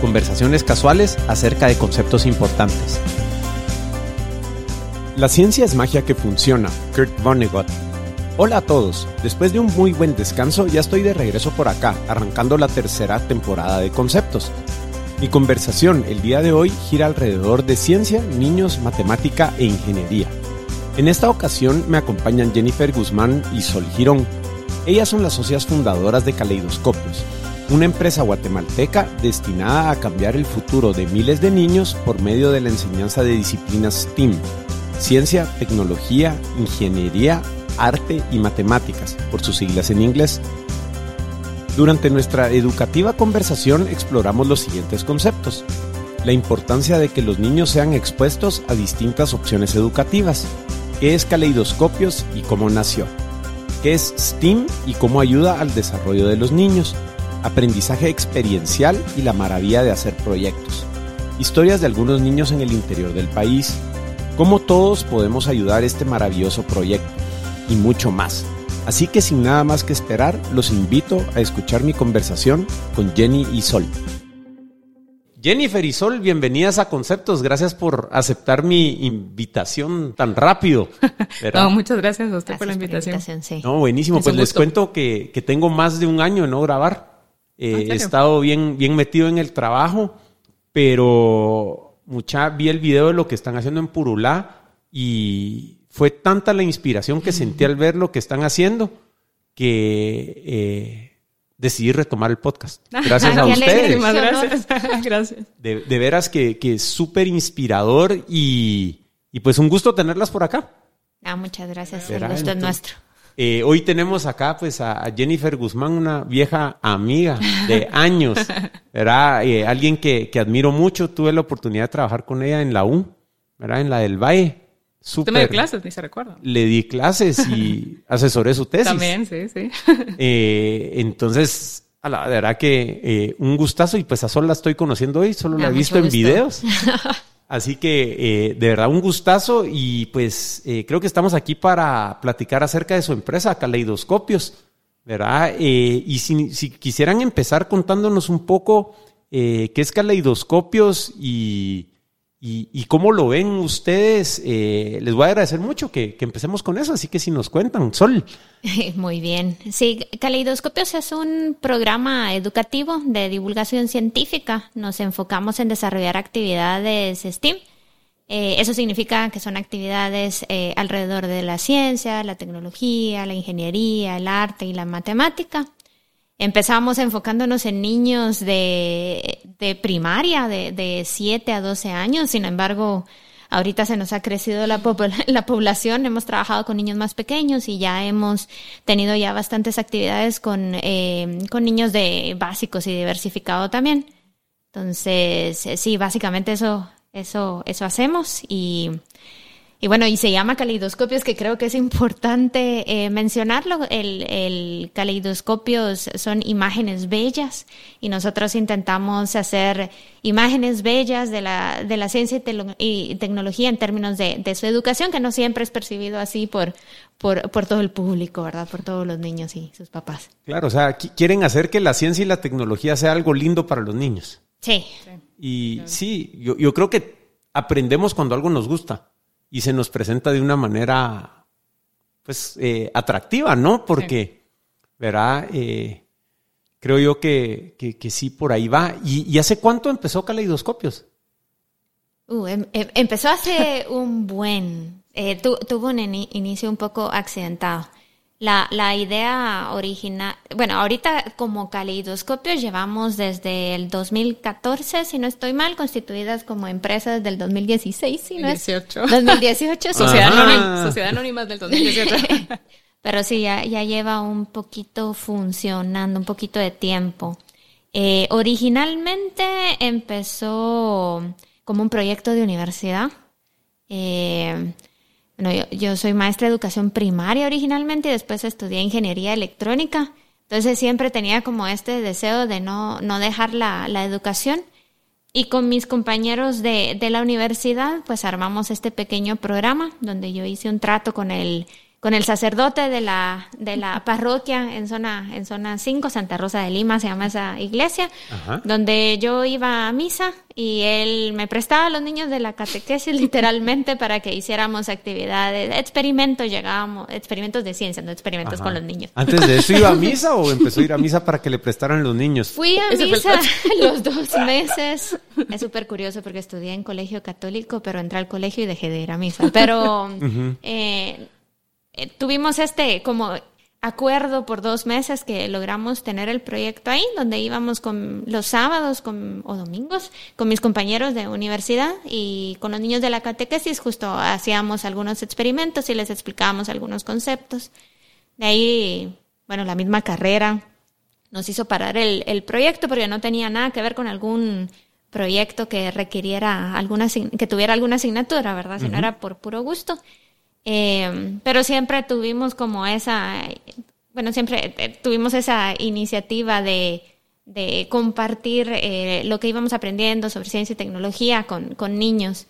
conversaciones casuales acerca de conceptos importantes. La ciencia es magia que funciona, Kurt Vonnegut. Hola a todos, después de un muy buen descanso ya estoy de regreso por acá, arrancando la tercera temporada de conceptos. Mi conversación el día de hoy gira alrededor de ciencia, niños, matemática e ingeniería. En esta ocasión me acompañan Jennifer Guzmán y Sol Girón. Ellas son las socias fundadoras de Caleidoscopios, una empresa guatemalteca destinada a cambiar el futuro de miles de niños por medio de la enseñanza de disciplinas STEAM, ciencia, tecnología, ingeniería, arte y matemáticas, por sus siglas en inglés. Durante nuestra educativa conversación exploramos los siguientes conceptos. La importancia de que los niños sean expuestos a distintas opciones educativas. ¿Qué es caleidoscopios y cómo nació? ¿Qué es STEAM y cómo ayuda al desarrollo de los niños? Aprendizaje experiencial y la maravilla de hacer proyectos, historias de algunos niños en el interior del país, cómo todos podemos ayudar a este maravilloso proyecto y mucho más. Así que sin nada más que esperar, los invito a escuchar mi conversación con Jenny y Sol. Jennifer y Sol, bienvenidas a Conceptos. Gracias por aceptar mi invitación tan rápido. no, muchas gracias a usted por la invitación. No, buenísimo. pues les cuento que, que, tengo más de un año en no grabar. Eh, he estado bien, bien metido en el trabajo, pero mucha vi el video de lo que están haciendo en Purulá y fue tanta la inspiración que sentí al ver lo que están haciendo que eh, decidí retomar el podcast. Gracias a ustedes. Gracias. gracias. De, de, veras que, que es súper inspirador y, y, pues un gusto tenerlas por acá. Ah, muchas gracias. El gusto es nuestro. Eh, hoy tenemos acá pues a Jennifer Guzmán, una vieja amiga de años, ¿verdad? Eh, alguien que, admiro mucho, tuve la oportunidad de trabajar con ella en la U, ¿verdad? En la del Valle. Super. me dio clases, ni se recuerda. Le di clases y asesoré su tesis. También, sí, sí. Eh, entonces, a la verdad que un gustazo y pues a Sol la estoy conociendo hoy, solo la he visto en videos. Así que eh, de verdad un gustazo y pues eh, creo que estamos aquí para platicar acerca de su empresa, Caleidoscopios, ¿verdad? Eh, y si, si, quisieran empezar contándonos un poco qué es Caleidoscopios y, y, cómo lo ven ustedes, eh, les voy a agradecer mucho que, empecemos con eso, así que si nos cuentan, Sol. Muy bien. Sí, Caleidoscopios es un programa educativo de divulgación científica. Nos enfocamos en desarrollar actividades STEAM. Eh, eso significa que son actividades eh, alrededor de la ciencia, la tecnología, la ingeniería, el arte y la matemática. Empezamos enfocándonos en niños de, de primaria, de, de 7 a 12 años, sin embargo, ahorita se nos ha crecido la, la población, hemos trabajado con niños más pequeños y ya hemos tenido ya bastantes actividades con, eh, con niños de básicos y diversificado también. Entonces, eh, sí, básicamente eso, eso, eso hacemos y y bueno, y se llama caleidoscopios, que creo que es importante eh, mencionarlo. El, el caleidoscopios son imágenes bellas y nosotros intentamos hacer imágenes bellas de la, de la ciencia y, tecnología en términos de, de, su educación, que no siempre es percibido así por, por, por todo el público, ¿verdad? Por todos los niños y sus papás. Claro, o sea, quieren hacer que la ciencia y la tecnología sea algo lindo para los niños. Sí. Y sí, yo, yo creo que aprendemos cuando algo nos gusta y se nos presenta de una manera, pues, eh, atractiva, ¿no? Porque, ¿verdad? Eh, creo yo que, que, sí, por ahí va. ¿Y, hace cuánto empezó Caleidoscopios? Uh, em, em, empezó hace un buen, eh, tuvo un inicio un poco accidentado. La, la idea original, bueno, ahorita como caleidoscopios llevamos desde el 2014, si no estoy mal, constituidas como empresas del 2016, si no 18. 2018. Sociedad, anónima, Sociedad Anónima del 2018. Pero sí, ya, ya lleva un poquito funcionando, un poquito de tiempo. Eh, originalmente empezó como un proyecto de universidad. Eh, bueno, yo, yo, soy maestra de educación primaria originalmente y después estudié ingeniería electrónica. Entonces siempre tenía como este deseo de no, no dejar la, la educación. Y con mis compañeros de, de la universidad, pues armamos este pequeño programa donde yo hice un trato con el con el sacerdote de la, de la parroquia en zona, en zona 5, Santa Rosa de Lima se llama esa iglesia, donde yo iba a misa y él me prestaba a los niños de la catequesis literalmente para que hiciéramos actividades, experimentos, llegábamos, experimentos de ciencia, no experimentos con los niños. ¿Antes de eso iba a misa o empezó a ir a misa para que le prestaran los niños? Fui a misa los dos meses. Es súper curioso porque estudié en colegio católico, pero entré al colegio y dejé de ir a misa. Pero eh, eh, tuvimos este como acuerdo por dos meses que logramos tener el proyecto ahí, donde íbamos con los sábados con, o domingos con mis compañeros de universidad y con los niños de la catequesis, justo hacíamos algunos experimentos y les explicábamos algunos conceptos. De ahí, bueno, la misma carrera nos hizo parar el, el proyecto porque no tenía nada que ver con algún proyecto que requiriera alguna, que tuviera alguna asignatura, ¿verdad? Si no era por puro gusto. Eh, pero siempre tuvimos como esa, bueno, siempre eh, tuvimos esa iniciativa de, compartir eh, lo que íbamos aprendiendo sobre ciencia y tecnología con, con, niños.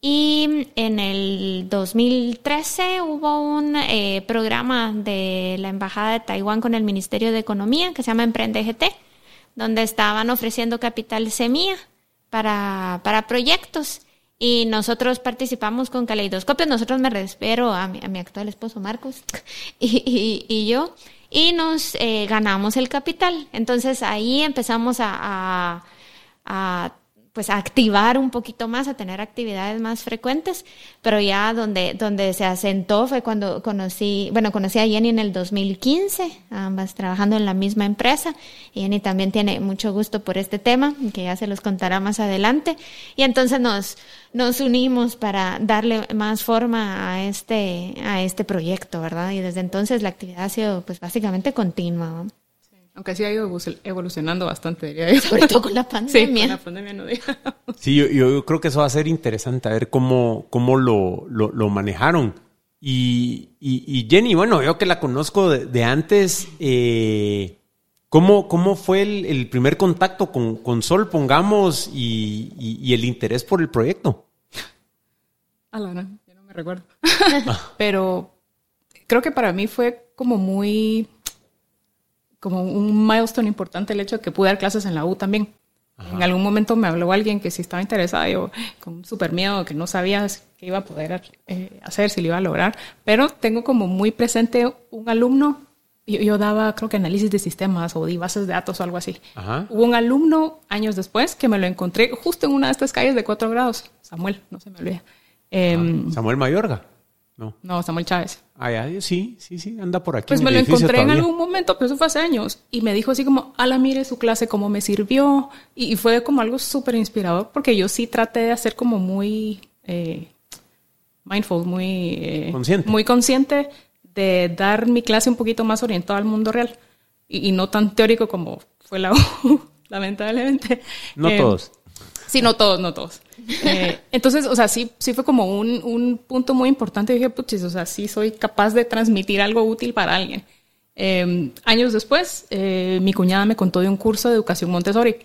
Y en el 2013 hubo un eh, programa de la Embajada de Taiwán con el Ministerio de Economía que se llama Emprende GT, donde estaban ofreciendo capital semilla para, para proyectos. Y nosotros participamos con Caleidoscopio. Nosotros me refiero a mi, a mi actual esposo Marcos y, y, yo. Y nos eh, ganamos el capital. Entonces ahí empezamos a pues a activar un poquito más, a tener actividades más frecuentes, pero ya donde, donde se asentó fue cuando conocí, bueno, conocí a Jenny en el 2015, ambas trabajando en la misma empresa. Jenny también tiene mucho gusto por este tema, que ya se los contará más adelante. Y entonces nos, nos unimos para darle más forma a este, a este proyecto, ¿verdad? Y desde entonces la actividad ha sido pues básicamente continua. Aunque sí ha ido evolucionando bastante, diría yo. Sobre todo con la pandemia. Sí, con la pandemia no digamos. Sí, yo, yo, creo que eso va a ser interesante, a ver cómo, cómo lo, lo, lo manejaron. Y, y, y, Jenny, bueno, yo que la conozco de, de antes, eh, ¿cómo, ¿cómo fue el, el primer contacto con, con, Sol, pongamos, y, y, el interés por el proyecto? Ah, no, no, yo no me recuerdo. Pero creo que para mí fue como muy como un milestone importante el hecho de que pude dar clases en la U también. Ajá. En algún momento me habló alguien que sí estaba interesado, yo con súper miedo, que no sabía qué iba a poder eh, hacer, si lo iba a lograr, pero tengo como muy presente un alumno, yo, yo, daba creo que análisis de sistemas o de bases de datos o algo así. Ajá. Hubo un alumno años después que me lo encontré justo en una de estas calles de cuatro grados, Samuel, no se me olvida. Eh, Samuel Mayorga. No. no, Samuel Chávez. Ah, sí, sí, sí, anda por aquí. Pues me lo encontré todavía. en algún momento, pero eso fue hace años. Y me dijo así como, ala, mire su clase, cómo me sirvió. Y, y fue como algo súper inspirador, porque yo sí traté de hacer como muy eh, mindful, muy, eh, consciente. muy consciente de dar mi clase un poquito más orientada al mundo real. Y, y no tan teórico como fue la U, lamentablemente. No eh, todos. Sí, no todos, no todos. Eh, entonces, o sea, sí, sí fue como un, un punto muy importante. dije, puchis, o sea, sí soy capaz de transmitir algo útil para alguien. Eh, años después, eh, mi cuñada me contó de un curso de educación Montessori.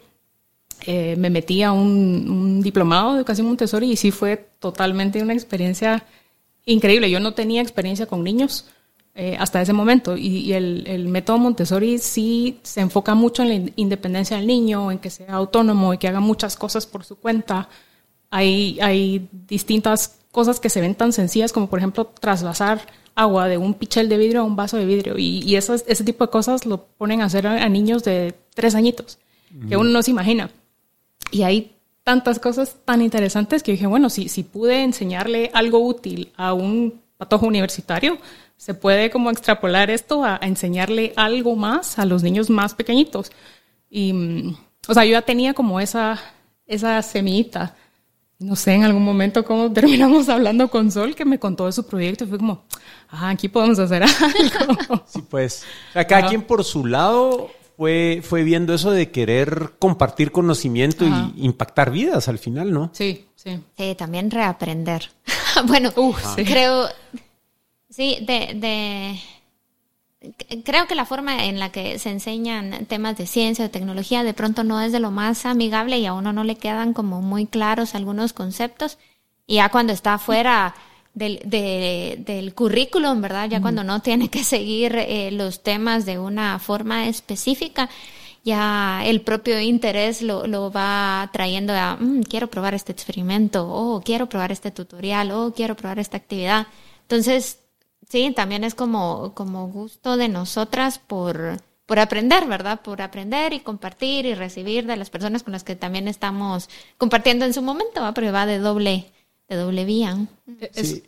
Eh, me metí a un, un, diplomado de educación Montessori y sí fue totalmente una experiencia increíble. Yo no tenía experiencia con niños eh, hasta ese momento y, y el, el, método Montessori sí se enfoca mucho en la independencia del niño, en que sea autónomo y que haga muchas cosas por su cuenta hay, hay distintas cosas que se ven tan sencillas como, por ejemplo, trasvasar agua de un pichel de vidrio a un vaso de vidrio. Y, y esas, ese tipo de cosas lo ponen a hacer a, a niños de tres añitos, que uno no se imagina. Y hay tantas cosas tan interesantes que dije, bueno, si, si pude enseñarle algo útil a un patojo universitario, se puede como extrapolar esto a, a enseñarle algo más a los niños más pequeñitos. Y, o sea, yo ya tenía como esa, esa semillita no sé, en algún momento cómo terminamos hablando con Sol, que me contó de su proyecto y fue como, ah, aquí podemos hacer algo. Sí, pues, o sea, cada quien por su lado fue, fue viendo eso de querer compartir conocimiento Ajá. y impactar vidas al final, ¿no? Sí, sí. Sí, también reaprender. bueno, sí. creo, sí, de, de, creo que la forma en la que se enseñan temas de ciencia o tecnología de pronto no es de lo más amigable y a uno no le quedan como muy claros algunos conceptos. Y ya cuando está fuera del, de- del currículum, ¿verdad? Ya cuando no tiene que seguir eh, los temas de una forma específica, ya el propio interés lo, lo va trayendo a, "Mm, quiero probar este experimento, o quiero probar este tutorial, o quiero probar esta actividad. Entonces, sí, también es como, como gusto de nosotras por, por aprender, ¿verdad? Por aprender y compartir y recibir de las personas con las que también estamos compartiendo en su momento, ¿va? pero va de doble, de doble vía. Sí.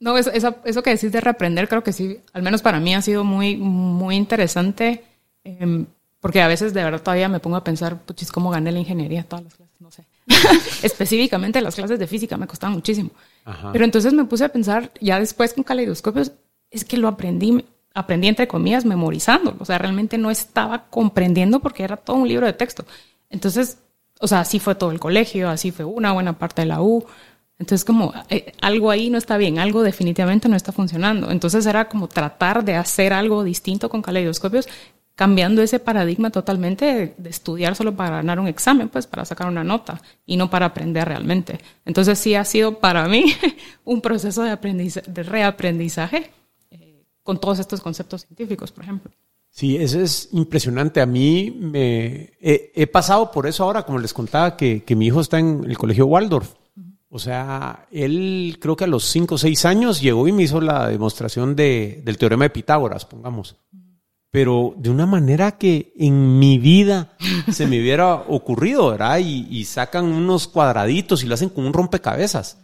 No, eso, eso, eso que decís de reaprender, creo que sí, al menos para mí ha sido muy, muy interesante, em, porque a veces de verdad todavía me pongo a pensar, puchis, ¿cómo gané la ingeniería? Todas las clases, no sé. Específicamente las clases de física me costaban muchísimo. Pero entonces me puse a pensar, ya después con caleidoscopios, es que lo aprendí, aprendí entre comillas memorizando, o sea, realmente no estaba comprendiendo porque era todo un libro de texto. Entonces, o sea, así fue todo el colegio, así fue una buena parte de la U. Entonces, como eh, algo ahí no está bien, algo definitivamente no está funcionando. Entonces era como tratar de hacer algo distinto con caleidoscopios, cambiando ese paradigma totalmente de, estudiar solo para ganar un examen, pues para sacar una nota y no para aprender realmente. Entonces sí ha sido para mí un proceso de, aprendiza- de reaprendizaje eh, con todos estos conceptos científicos, por ejemplo. Sí, eso es impresionante. A mí me he, he pasado por eso ahora, como les contaba, que, que mi hijo está en el colegio Waldorf. O sea, él creo que a los 5 o 6 años llegó y me hizo la demostración de, del teorema de Pitágoras, pongamos. Pero de una manera que en mi vida se me hubiera ocurrido, ¿verdad? Y, y sacan unos cuadraditos y lo hacen con un rompecabezas.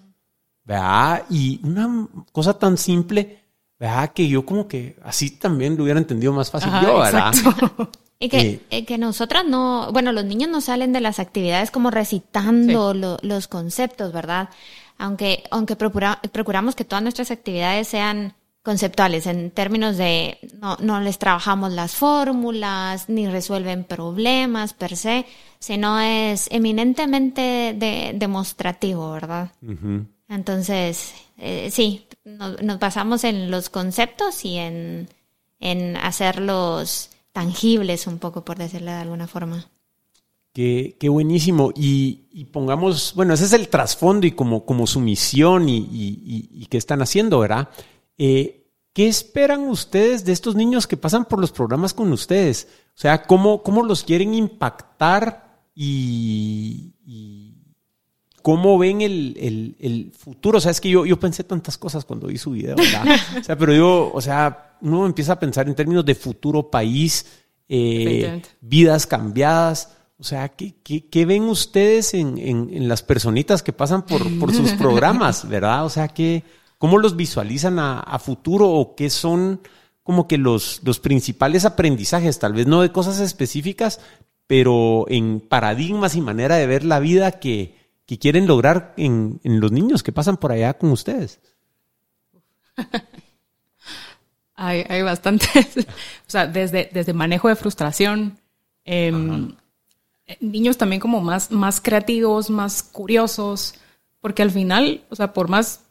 ¿verdad? Y una cosa tan simple, ¿verdad? Que yo como que así también lo hubiera entendido más fácil Ajá, yo, ¿verdad? exacto. Y que, Eh. eh, que nosotras no, bueno, los niños no salen de las actividades como recitando lo- los conceptos, ¿verdad? Aunque, aunque procura- procuramos que todas nuestras actividades sean conceptuales, en términos de no, no les trabajamos las fórmulas, ni resuelven problemas per se, sino es eminentemente de, demostrativo, ¿verdad? Entonces, eh, sí, nos, nos basamos en los conceptos y en, en hacerlos tangibles un poco, por decirlo de alguna forma. Qué, qué buenísimo. Y, y pongamos, bueno, ese es el trasfondo y como, como su misión y, y, y- y qué están haciendo, ¿verdad? Eh, ¿Qué esperan ustedes de estos niños que pasan por los programas con ustedes? O sea, ¿cómo, cómo los quieren impactar y, y cómo ven el, el- el futuro? O sea, es que yo, yo pensé tantas cosas cuando vi su video, ¿verdad? O sea, pero yo, o sea, uno empieza a pensar en términos de futuro país, eh, vidas cambiadas. O sea, ¿qué, qué, qué ven ustedes en, en- en las personitas que pasan por, por sus programas, verdad? O sea, ¿qué, ¿cómo los visualizan a, a futuro o qué son como que los, los principales aprendizajes? Tal vez no de cosas específicas, pero en paradigmas y manera de ver la vida que, que quieren lograr en, en los niños que pasan por allá con ustedes. Hay, hay bastantes, o sea, desde, desde manejo de frustración, em, eh, niños también como más, más creativos, más curiosos, porque al final, o sea, por más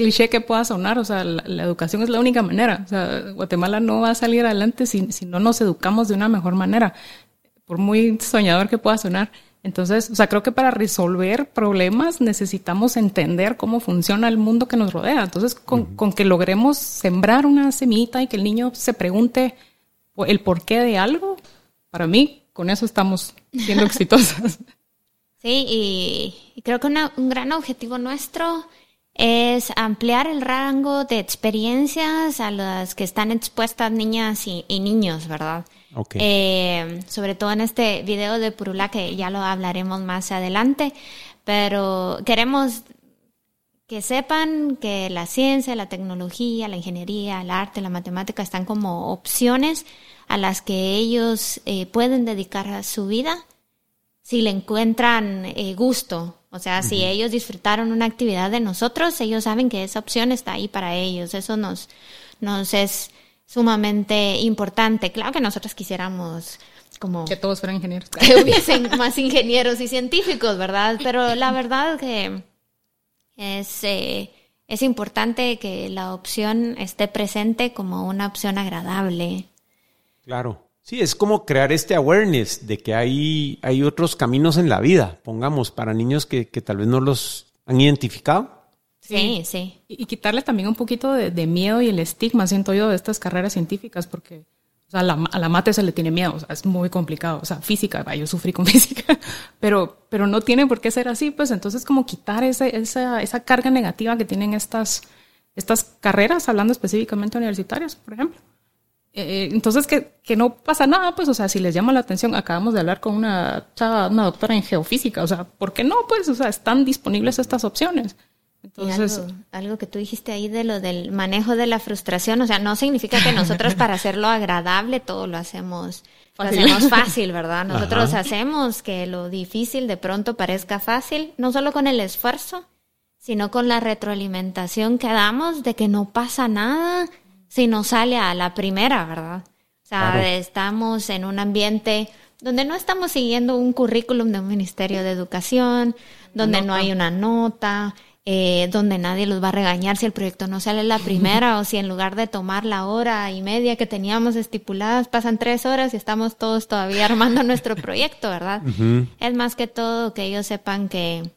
cliché que pueda sonar, o sea, la, la educación es la única manera, o sea, Guatemala no va a salir adelante si, si no nos educamos de una mejor manera, por muy soñador que pueda sonar. Entonces, o sea, creo que para resolver problemas necesitamos entender cómo funciona el mundo que nos rodea. Entonces, con, con que logremos sembrar una semillita y que el niño se pregunte el porqué de algo, para mí, con eso estamos siendo exitosas. Sí, y, y creo que una- un gran objetivo nuestro es ampliar el rango de experiencias a las que están expuestas niñas y, y niños, ¿verdad? Ok. Eh, sobre todo en este video de Purula, que ya lo hablaremos más adelante, pero queremos que sepan que la ciencia, la tecnología, la ingeniería, el arte, la matemática están como opciones a las que ellos eh, pueden dedicar su vida si le encuentran eh, gusto. O sea, si ellos disfrutaron una actividad de nosotros, ellos saben que esa opción está ahí para ellos. Eso nos, nos es sumamente importante. Claro que nosotros quisiéramos como que todos fueran ingenieros. Que hubiesen más ingenieros y científicos, ¿verdad? Pero la verdad que es, eh, es importante que la opción esté presente como una opción agradable. Claro. Sí, es como crear este awareness de que hay, hay otros caminos en la vida, pongamos, para niños que, que tal vez no los han identificado. Sí, sí. Y, y quitarle también un poquito de, de, miedo y el estigma, siento yo, de estas carreras científicas, porque o sea, a, la, a la mate se le tiene miedo, o sea, es muy complicado. O sea, física, yo sufrí con física, pero, pero no tiene por qué ser así, pues entonces como quitar ese, esa, esa carga negativa que tienen estas, estas carreras, hablando específicamente universitarias, por ejemplo. Eh, entonces, que, que, no pasa nada, pues, o sea, si les llama la atención, acabamos de hablar con una chava, una doctora en geofísica, o sea, ¿por qué no? Pues, o sea, están disponibles estas opciones. Entonces, algo, algo, que tú dijiste ahí de lo del manejo de la frustración, o sea, no significa que nosotros para hacerlo agradable todo lo hacemos, fácil. lo hacemos fácil, ¿verdad? Nosotros Ajá. hacemos que lo difícil de pronto parezca fácil, no solo con el esfuerzo, sino con la retroalimentación que damos de que no pasa nada si no sale a la primera, ¿verdad? O sea, claro. estamos en un ambiente donde no estamos siguiendo un currículum de un ministerio de educación, donde no, no hay una nota, eh, donde nadie los va a regañar si el proyecto no sale la primera o si en lugar de tomar la hora y media que teníamos estipuladas pasan tres horas y estamos todos todavía armando nuestro proyecto, ¿verdad? Uh -huh. Es más que todo que ellos sepan que,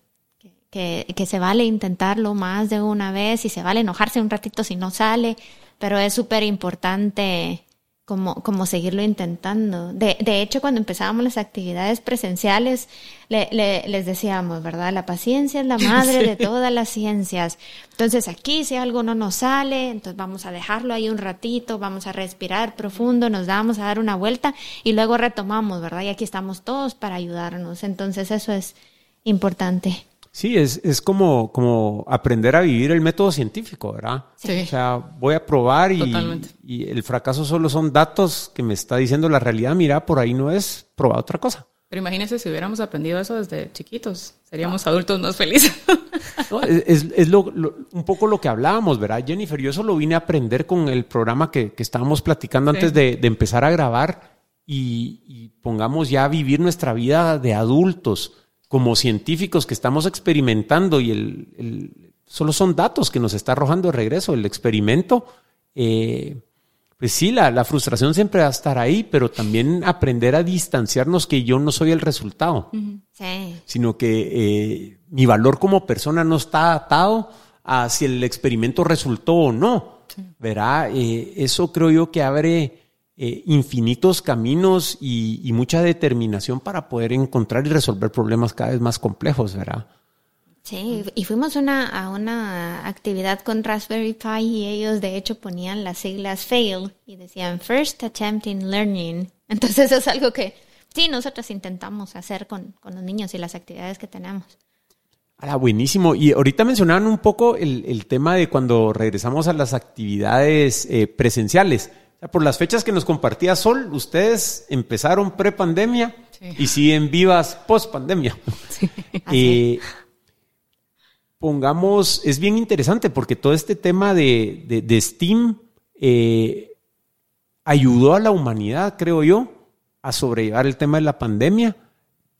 que, que se vale intentarlo más de una vez y se vale enojarse un ratito si no sale, pero es súper importante como, como seguirlo intentando. De, de hecho, cuando empezábamos las actividades presenciales, le, le, les decíamos, ¿verdad? La paciencia es la madre sí. de todas las ciencias. Entonces, aquí si algo no nos sale, entonces vamos a dejarlo ahí un ratito, vamos a respirar profundo, nos damos a dar una vuelta y luego retomamos, ¿verdad? Y aquí estamos todos para ayudarnos. Entonces, eso es importante. Sí, es, es como, como aprender a vivir el método científico, ¿verdad? Sí. O sea, voy a probar y, y, el fracaso solo son datos que me está diciendo la realidad, mira, por ahí no es, probar otra cosa. Pero imagínense si hubiéramos aprendido eso desde chiquitos, seríamos ah. adultos más felices. No, es es lo, lo, un poco lo que hablábamos, ¿verdad, Jennifer? Yo eso lo vine a aprender con el programa que, que estábamos platicando sí. antes de, de, empezar a grabar y, y pongamos ya a vivir nuestra vida de adultos como científicos que estamos experimentando y el, el, solo son datos que nos está arrojando de regreso el experimento, eh, pues sí, la, la, frustración siempre va a estar ahí, pero también aprender a distanciarnos que yo no soy el resultado, sí. sino que eh, mi valor como persona no está atado a si el experimento resultó o no. Sí. Verá, eh, eso creo yo que abre eh, infinitos caminos y, y, mucha determinación para poder encontrar y resolver problemas cada vez más complejos, ¿verdad? Sí, y fuimos una, a una actividad con Raspberry Pi y ellos de hecho ponían las siglas FAIL y decían First Attempt in Learning. Entonces es algo que sí, nosotros intentamos hacer con, con los niños y las actividades que tenemos. Ah, buenísimo. Y ahorita mencionaban un poco el, el tema de cuando regresamos a las actividades eh, presenciales por las fechas que nos compartía Sol, ustedes empezaron pre-pandemia sí. y siguen vivas post-pandemia. Sí, eh, pongamos, es bien interesante porque todo este tema de, de, de Steam eh, ayudó a la humanidad, creo yo, a sobrellevar el tema de la pandemia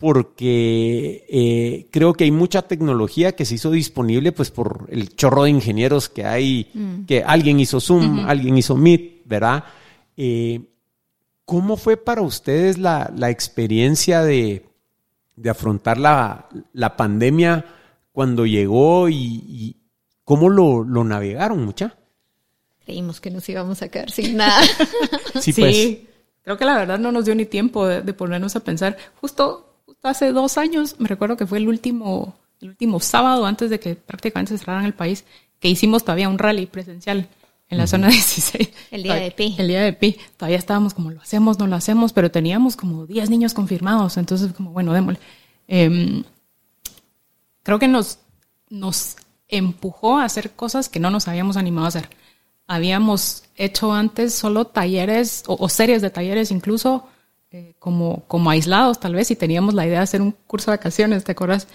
porque eh, creo que hay mucha tecnología que se hizo disponible pues por el chorro de ingenieros que hay, mm. que alguien hizo Zoom, uh -huh. alguien hizo Meet, ¿verdad? Eh, ¿Cómo fue para ustedes la, la experiencia de, de afrontar la, la, pandemia cuando llegó y, y cómo lo, lo, navegaron, mucha? Creímos que nos íbamos a quedar sin nada. sí, pues. sí, creo que la verdad no nos dio ni tiempo de, de ponernos a pensar. Justo, justo, hace dos años, me recuerdo que fue el último, el último sábado antes de que prácticamente cerraran el país, que hicimos todavía un rally presencial en la uh -huh. zona 16. El día de Pi. El día de Pi. Todavía estábamos como, lo hacemos, no lo hacemos, pero teníamos como 10 niños confirmados. Entonces, como, bueno, démosle. Eh, creo que nos, nos empujó a hacer cosas que no nos habíamos animado a hacer. Habíamos hecho antes solo talleres o, o series de talleres incluso eh, como, como aislados tal vez y teníamos la idea de hacer un curso de vacaciones, ¿te acuerdas?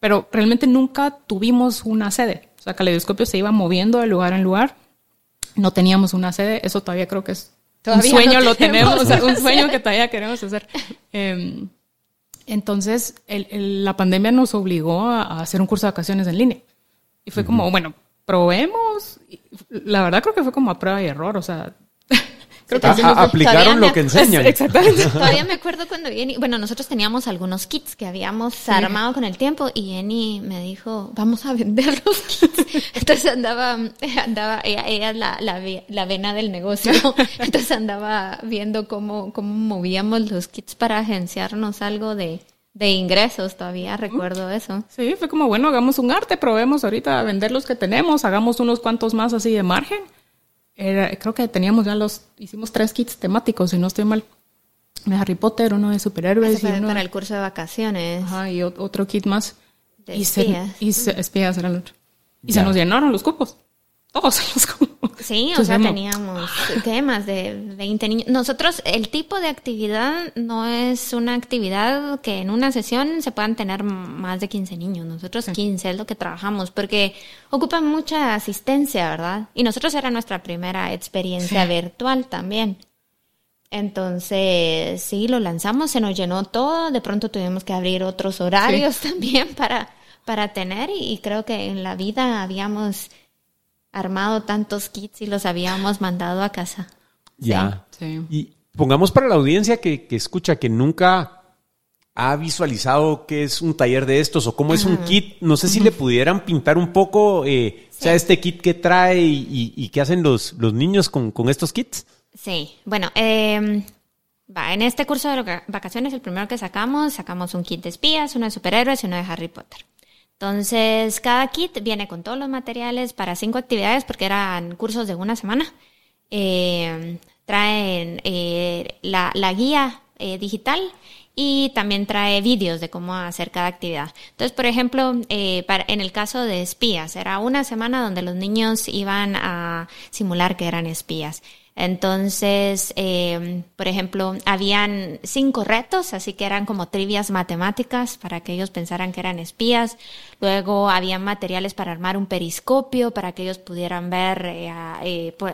Pero realmente nunca tuvimos una sede. O sea, Caleidoscopio se iba moviendo de lugar en lugar no teníamos una sede, eso todavía creo que es un sueño lo tenemos, un sueño que todavía queremos hacer. Em, entonces, la pandemia nos obligó a, hacer un curso de vacaciones en línea. Y fue como, bueno, probemos. La verdad creo que fue como a prueba y error, o sea, aplicaron lo que enseñan. Exactamente. Todavía me acuerdo cuando Jenny, bueno, nosotros teníamos algunos kits que habíamos armado con el tiempo y Jenny me dijo, vamos a vender los kits. Entonces andaba, andaba, ella, ella es la, la, la, vena del negocio. Entonces andaba viendo cómo, cómo movíamos los kits para agenciarnos algo de, de ingresos, todavía recuerdo eso. Sí, fue como, bueno, hagamos un arte, probemos ahorita a vender los que tenemos, hagamos unos cuantos más así de margen creo que teníamos ya los, hicimos tres kits temáticos, si no estoy mal. De Harry Potter, uno de superhéroes. y uno, para el curso de vacaciones. Ajá, y otro kit más. De y espías. Se, y se, espías era el otro. Y se nos llenaron los cupos. Todos los cupos. Sí, o sea, teníamos temas de 20 niños. Nosotros, el tipo de actividad no es una actividad que en una sesión se puedan tener más de 15 niños. Nosotros 15 es lo que trabajamos porque ocupan mucha asistencia, ¿verdad? Y nosotros era nuestra primera experiencia virtual también. Entonces, sí, lo lanzamos, se nos llenó todo, de pronto tuvimos que abrir otros horarios también para, para tener y creo que en la vida habíamos armado tantos kits y los habíamos mandado a casa. Ya. Y pongamos para la audiencia que, escucha que nunca ha visualizado qué es un taller de estos o cómo es un kit. No sé si le pudieran pintar un poco, eh, o sea, este kit que trae y, qué hacen los, los niños con, estos kits. Sí, bueno, em, va, en este curso de vacaciones, el primero que sacamos, sacamos un kit de espías, uno de superhéroes y uno de Harry Potter. Entonces, cada kit viene con todos los materiales para cinco actividades porque eran cursos de una semana. Eh, traen eh, la, guía eh, digital y también trae vídeos de cómo hacer cada actividad. Entonces, por ejemplo, para, en el caso de espías, era una semana donde los niños iban a simular que eran espías. Entonces, eh, por ejemplo, habían cinco retos, así que eran como trivias matemáticas para que ellos pensaran que eran espías. Luego había materiales para armar un periscopio para que ellos pudieran ver eh, eh, por,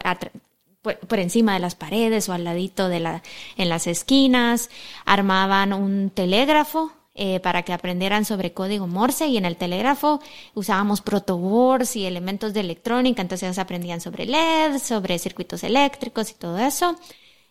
por, encima de las paredes o al ladito de la, en las esquinas. Armaban un telégrafo eh, para que aprendieran sobre código Morse y en el telégrafo usábamos protoboards y elementos de electrónica, entonces ellos aprendían sobre LED, sobre circuitos eléctricos y todo eso.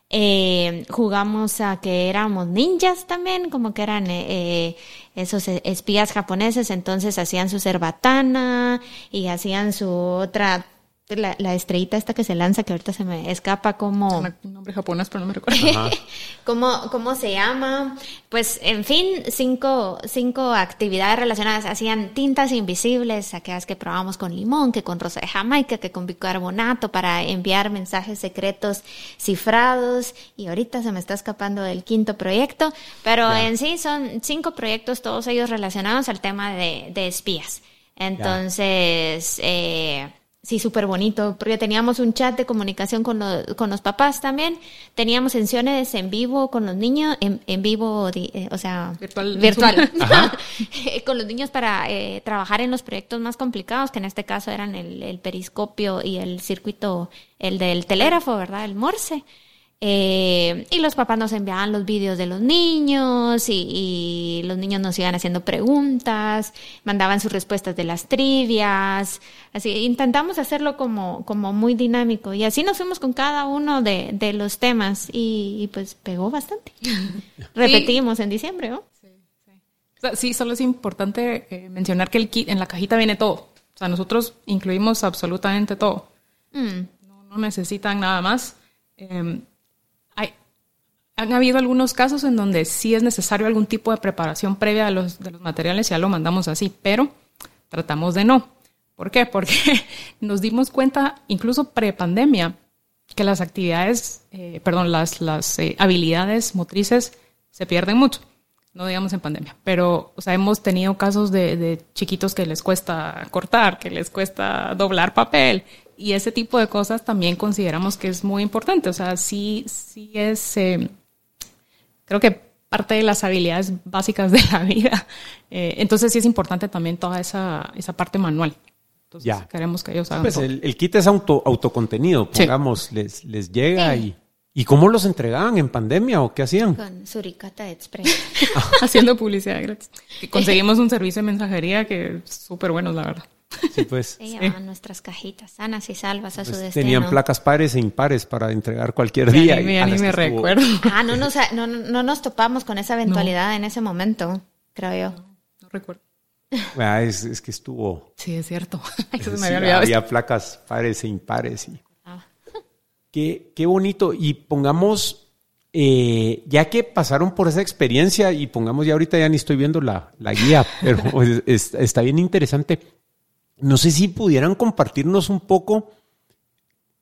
Eh, jugamos a que éramos ninjas también, como que eran eh, esos espías japoneses, entonces hacían su cerbatana y hacían su otra la, la, estrellita esta que se lanza, que ahorita se me escapa como... Un nombre japonés, pero no me recuerdo. ¿Cómo, ¿Cómo se llama? Pues, en fin, cinco, cinco actividades relacionadas. Hacían tintas invisibles, aquellas que probamos con limón, que con rosa de Jamaica, que con bicarbonato para enviar mensajes secretos cifrados. Y ahorita se me está escapando el quinto proyecto. Pero en sí son cinco proyectos, todos ellos relacionados al tema de, de espías. Entonces, eh, Sí, súper bonito, porque teníamos un chat de comunicación con, con los papás también, teníamos sesiones en vivo con los niños, en, en vivo, eh, o sea, virtual, virtual. con los niños para eh, trabajar en los proyectos más complicados, que en este caso eran el, el periscopio y el circuito, el del telégrafo, ¿verdad? El Morse. Eh, y los papás nos enviaban los vídeos de los niños y, los niños nos iban haciendo preguntas, mandaban sus respuestas de las trivias, así intentamos hacerlo como, como muy dinámico y así nos fuimos con cada uno de, de los temas y, pues pegó bastante. Repetimos en diciembre, ¿no? Sí, sí. sí, solo es importante eh, mencionar que el kit, en la cajita viene todo. O sea, nosotros incluimos absolutamente todo. Mm. No, no, necesitan nada más. Eh, han habido algunos casos en donde sí es necesario algún tipo de preparación previa de los, de los materiales, ya lo mandamos así, pero tratamos de no. ¿Por qué? Porque nos dimos cuenta, incluso pre-pandemia, que las actividades, eh, perdón, las, las eh, habilidades motrices se pierden mucho. No digamos en pandemia, pero o sea, hemos tenido casos de, de, chiquitos que les cuesta cortar, que les cuesta doblar papel y ese tipo de cosas también consideramos que es muy importante. O sea, sí, sí es eh, creo que parte de las habilidades básicas de la vida. Eh, entonces sí es importante también toda esa, esa parte manual. Entonces ya. queremos que ellos hagan Pues el, kit es auto, autocontenido, pongamos, les, les llega y... ¿Y cómo los entregaban en pandemia o qué hacían? Con Suricata Express. Haciendo publicidad gratis. Y conseguimos un servicio de mensajería que es súper bueno, la verdad. Sí, pues. Se llevaban nuestras cajitas sanas y salvas a su pues, destino. tenían placas pares e impares para entregar cualquier día. Ya ni, y- ah, ni me estuvo- recuerdo. Ah, no nos, no, no- no nos topamos con esa eventualidad en ese momento, creo yo. No recuerdo. Ah, es, es que estuvo. Sí, es cierto. Me sí, había olvidado. había placas pares e impares. Y, Ah. qué, qué bonito. Y pongamos, eh, ya que pasaron por esa experiencia, y pongamos ya ahorita ya ni estoy viendo la, la guía, pero es- es- está bien interesante. No sé si pudieran compartirnos un poco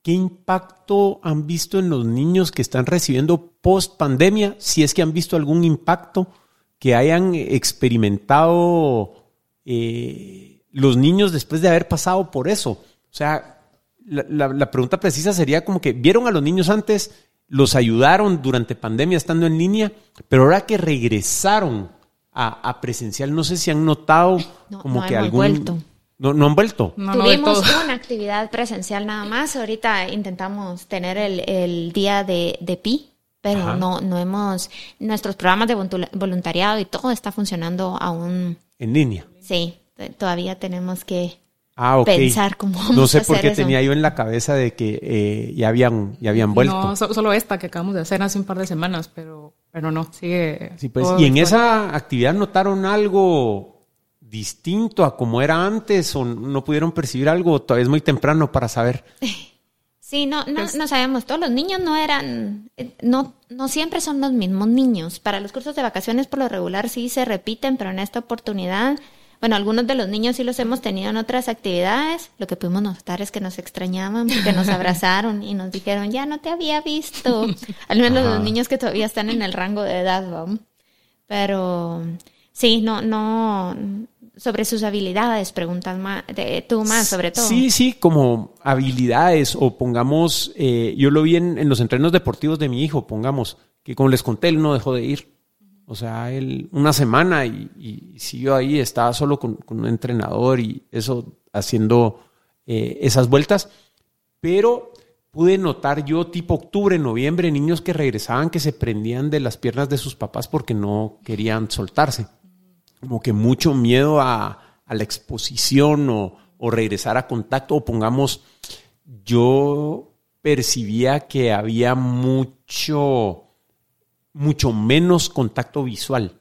qué impacto han visto en los niños que están recibiendo post pandemia, si es que han visto algún impacto que hayan experimentado eh, los niños después de haber pasado por eso. O sea, la, la- la pregunta precisa sería como que vieron a los niños antes, los ayudaron durante pandemia estando en línea, pero ahora que regresaron a, a presencial, no sé si han notado No, como no que algún... vuelto. No, no han vuelto. No, Tuvimos una actividad presencial nada más. Ahorita intentamos tener el, el día de, de PI, pero Ajá. no, no hemos. Nuestros programas de voluntariado y todo está funcionando aún. En línea. Sí, todavía tenemos que Ah, pensar cómo vamos No sé a por qué eso. tenía yo en la cabeza de que eh, ya habían, ya habían vuelto. No, so- solo esta que acabamos de hacer hace un par de semanas, pero, pero no, sigue. Sí, pues, y en esa actividad notaron algo distinto a como era antes o no pudieron percibir algo, todavía es muy temprano para saber. Sí, no, no, Pues- no sabemos. Todos los niños no eran, eh, no, no siempre son los mismos niños. Para los cursos de vacaciones por lo regular sí se repiten, pero en esta oportunidad, bueno, algunos de los niños sí los hemos tenido en otras actividades. Lo que pudimos notar es que nos extrañaban porque nos abrazaron y nos dijeron, ya no te había visto. Al menos Ajá. los niños que todavía están en el rango de edad, ¿no? Pero sí, no, no, sobre sus habilidades, preguntas más, de, tú más sobre todo. Sí, sí, como habilidades o pongamos, eh, yo lo vi en, en los entrenos deportivos de mi hijo, pongamos, que como les conté, él no dejó de ir. O sea, él una semana y, y siguió ahí, estaba solo con, con un entrenador y eso haciendo eh, esas vueltas. Pero pude notar yo tipo octubre, noviembre, niños que regresaban que se prendían de las piernas de sus papás porque no querían soltarse. Como que mucho miedo a, a la exposición o, o regresar a contacto. O pongamos, yo percibía que había mucho, mucho menos contacto visual.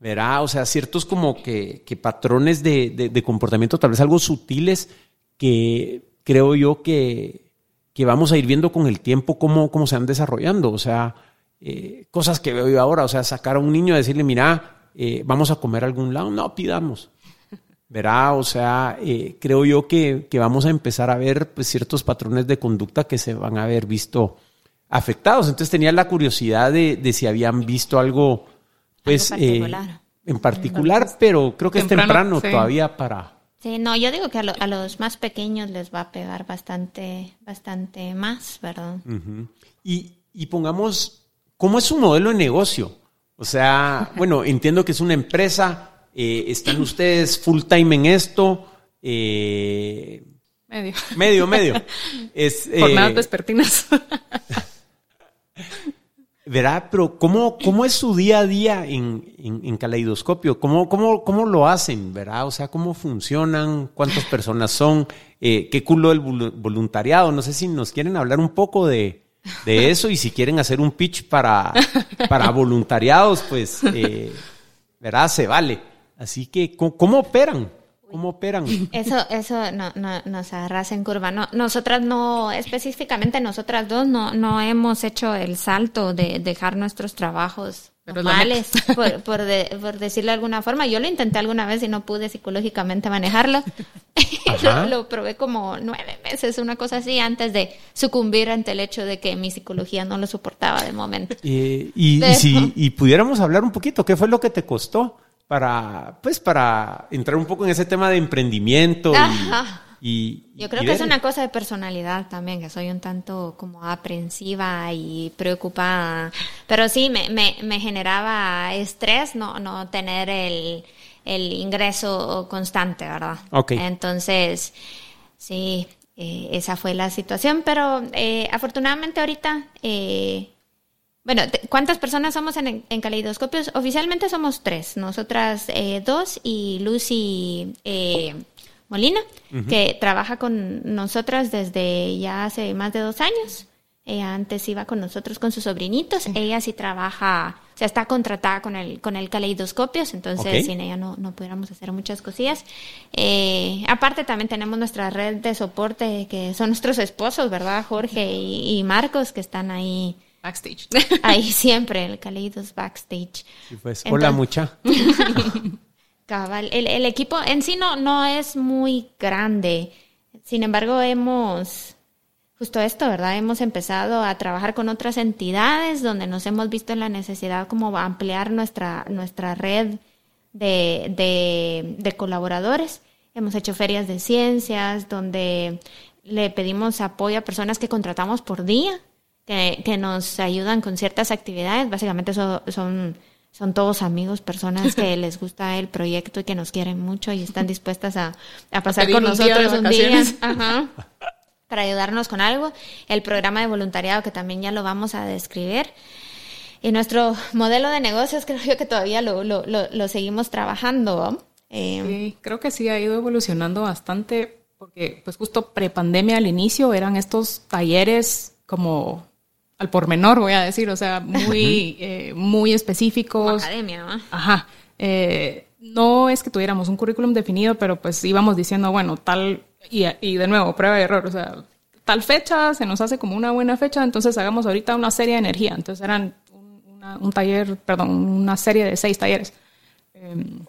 ¿Verá? O sea, ciertos como que, que patrones de, de- de comportamiento, tal vez algo sutiles, que creo yo que, que vamos a ir viendo con el tiempo cómo, cómo se van desarrollando. O sea, eh, cosas que veo yo ahora, o sea, sacar a un niño y decirle, mira, eh, vamos a comer a algún lado, no pidamos. ¿Verá? O sea, eh, creo yo que, que vamos a empezar a ver pues, ciertos patrones de conducta que se van a haber visto afectados. Entonces tenía la curiosidad de, de si habían visto algo, pues, Algo eh, particular. en particular, pero creo que es Temprano, sí. todavía para... Sí, no, yo digo que a, lo- a los más pequeños les va a pegar bastante, bastante más, ¿verdad? Y, y pongamos, ¿cómo es su modelo de negocio? O sea, bueno, entiendo que es una empresa, eh, están ustedes full time en esto, eh, Medio. medio, medio. Es, eh, Jornadas vespertinas. Verá, pero ¿cómo, cómo es su día a día en, en, en Caleidoscopio? ¿Cómo, cómo, ¿Cómo lo hacen? ¿Verdad? O sea, ¿cómo funcionan? ¿Cuántas personas son? Eh, ¿Qué culo el volu- voluntariado? No sé si nos quieren hablar un poco de, de eso y si quieren hacer un pitch para, para voluntariados, pues, eh, ¿verdad? Se vale. Así que, ¿cómo, operan? ¿Cómo operan? Eso, eso no, no, nos agarras en curva. No, nosotras no, específicamente nosotras dos no, no hemos hecho el salto de dejar nuestros trabajos Pero normales, por, por, de- por decirlo de alguna forma. Yo lo intenté alguna vez y no pude psicológicamente manejarlo. Lo, lo probé como nueve meses, una cosa así, antes de sucumbir ante el hecho de que mi psicología no lo soportaba de momento. Y, y Pero- si y pudiéramos hablar un poquito, ¿qué fue lo que te costó para, pues, para entrar un poco en ese tema de emprendimiento? y- Ajá. Y, Yo creo y que es una cosa de personalidad también, que soy un tanto como aprensiva y preocupada. Pero sí, me, me, me generaba estrés no, no tener el, el ingreso constante, ¿verdad? Ok. Entonces, sí, eh, esa fue la situación, pero eh, afortunadamente ahorita, eh, bueno, ¿cuántas personas somos en, en Caleidoscopios? Oficialmente somos tres, nosotras dos y Lucy Molina, que trabaja con nosotras desde ya hace más de dos años. Ella antes iba con nosotros con sus sobrinitos. Ella sí trabaja, o sea, está contratada con el, con el caleidoscopios, entonces sin ella no, no pudiéramos hacer muchas cosillas. Eh, aparte también tenemos nuestra red de soporte, que son nuestros esposos, ¿verdad? Jorge y, Marcos, que están ahí. Backstage. Ahí siempre, el Caleidos Backstage. pues, hola mucha. Cabal, el, el equipo en sí no, no es muy grande. Sin embargo, hemos justo esto, ¿verdad? Hemos empezado a trabajar con otras entidades donde nos hemos visto en la necesidad como ampliar nuestra, nuestra red de, de, colaboradores. Hemos hecho ferias de ciencias donde le pedimos apoyo a personas que contratamos por día, que, que nos ayudan con ciertas actividades. Básicamente son, son todos amigos, personas que les gusta el proyecto y que nos quieren mucho y están dispuestas a, a pasar con nosotros un día. Ajá para ayudarnos con algo, el programa de voluntariado que también ya lo vamos a describir. Y nuestro modelo de negocios creo yo que todavía lo, lo, lo, seguimos trabajando. Eh, sí, creo que sí ha ido evolucionando bastante porque pues justo prepandemia al inicio eran estos talleres como al por menor, voy a decir, o sea, muy, eh, muy específicos. academia, ¿no? Ajá. Eh, no es que tuviéramos un currículum definido, pero pues íbamos diciendo, bueno, tal y, de nuevo, prueba y error, o sea, tal fecha se nos hace como una buena fecha, entonces hagamos ahorita una serie de energía. Entonces eran un taller, perdón, una serie de seis talleres. Em,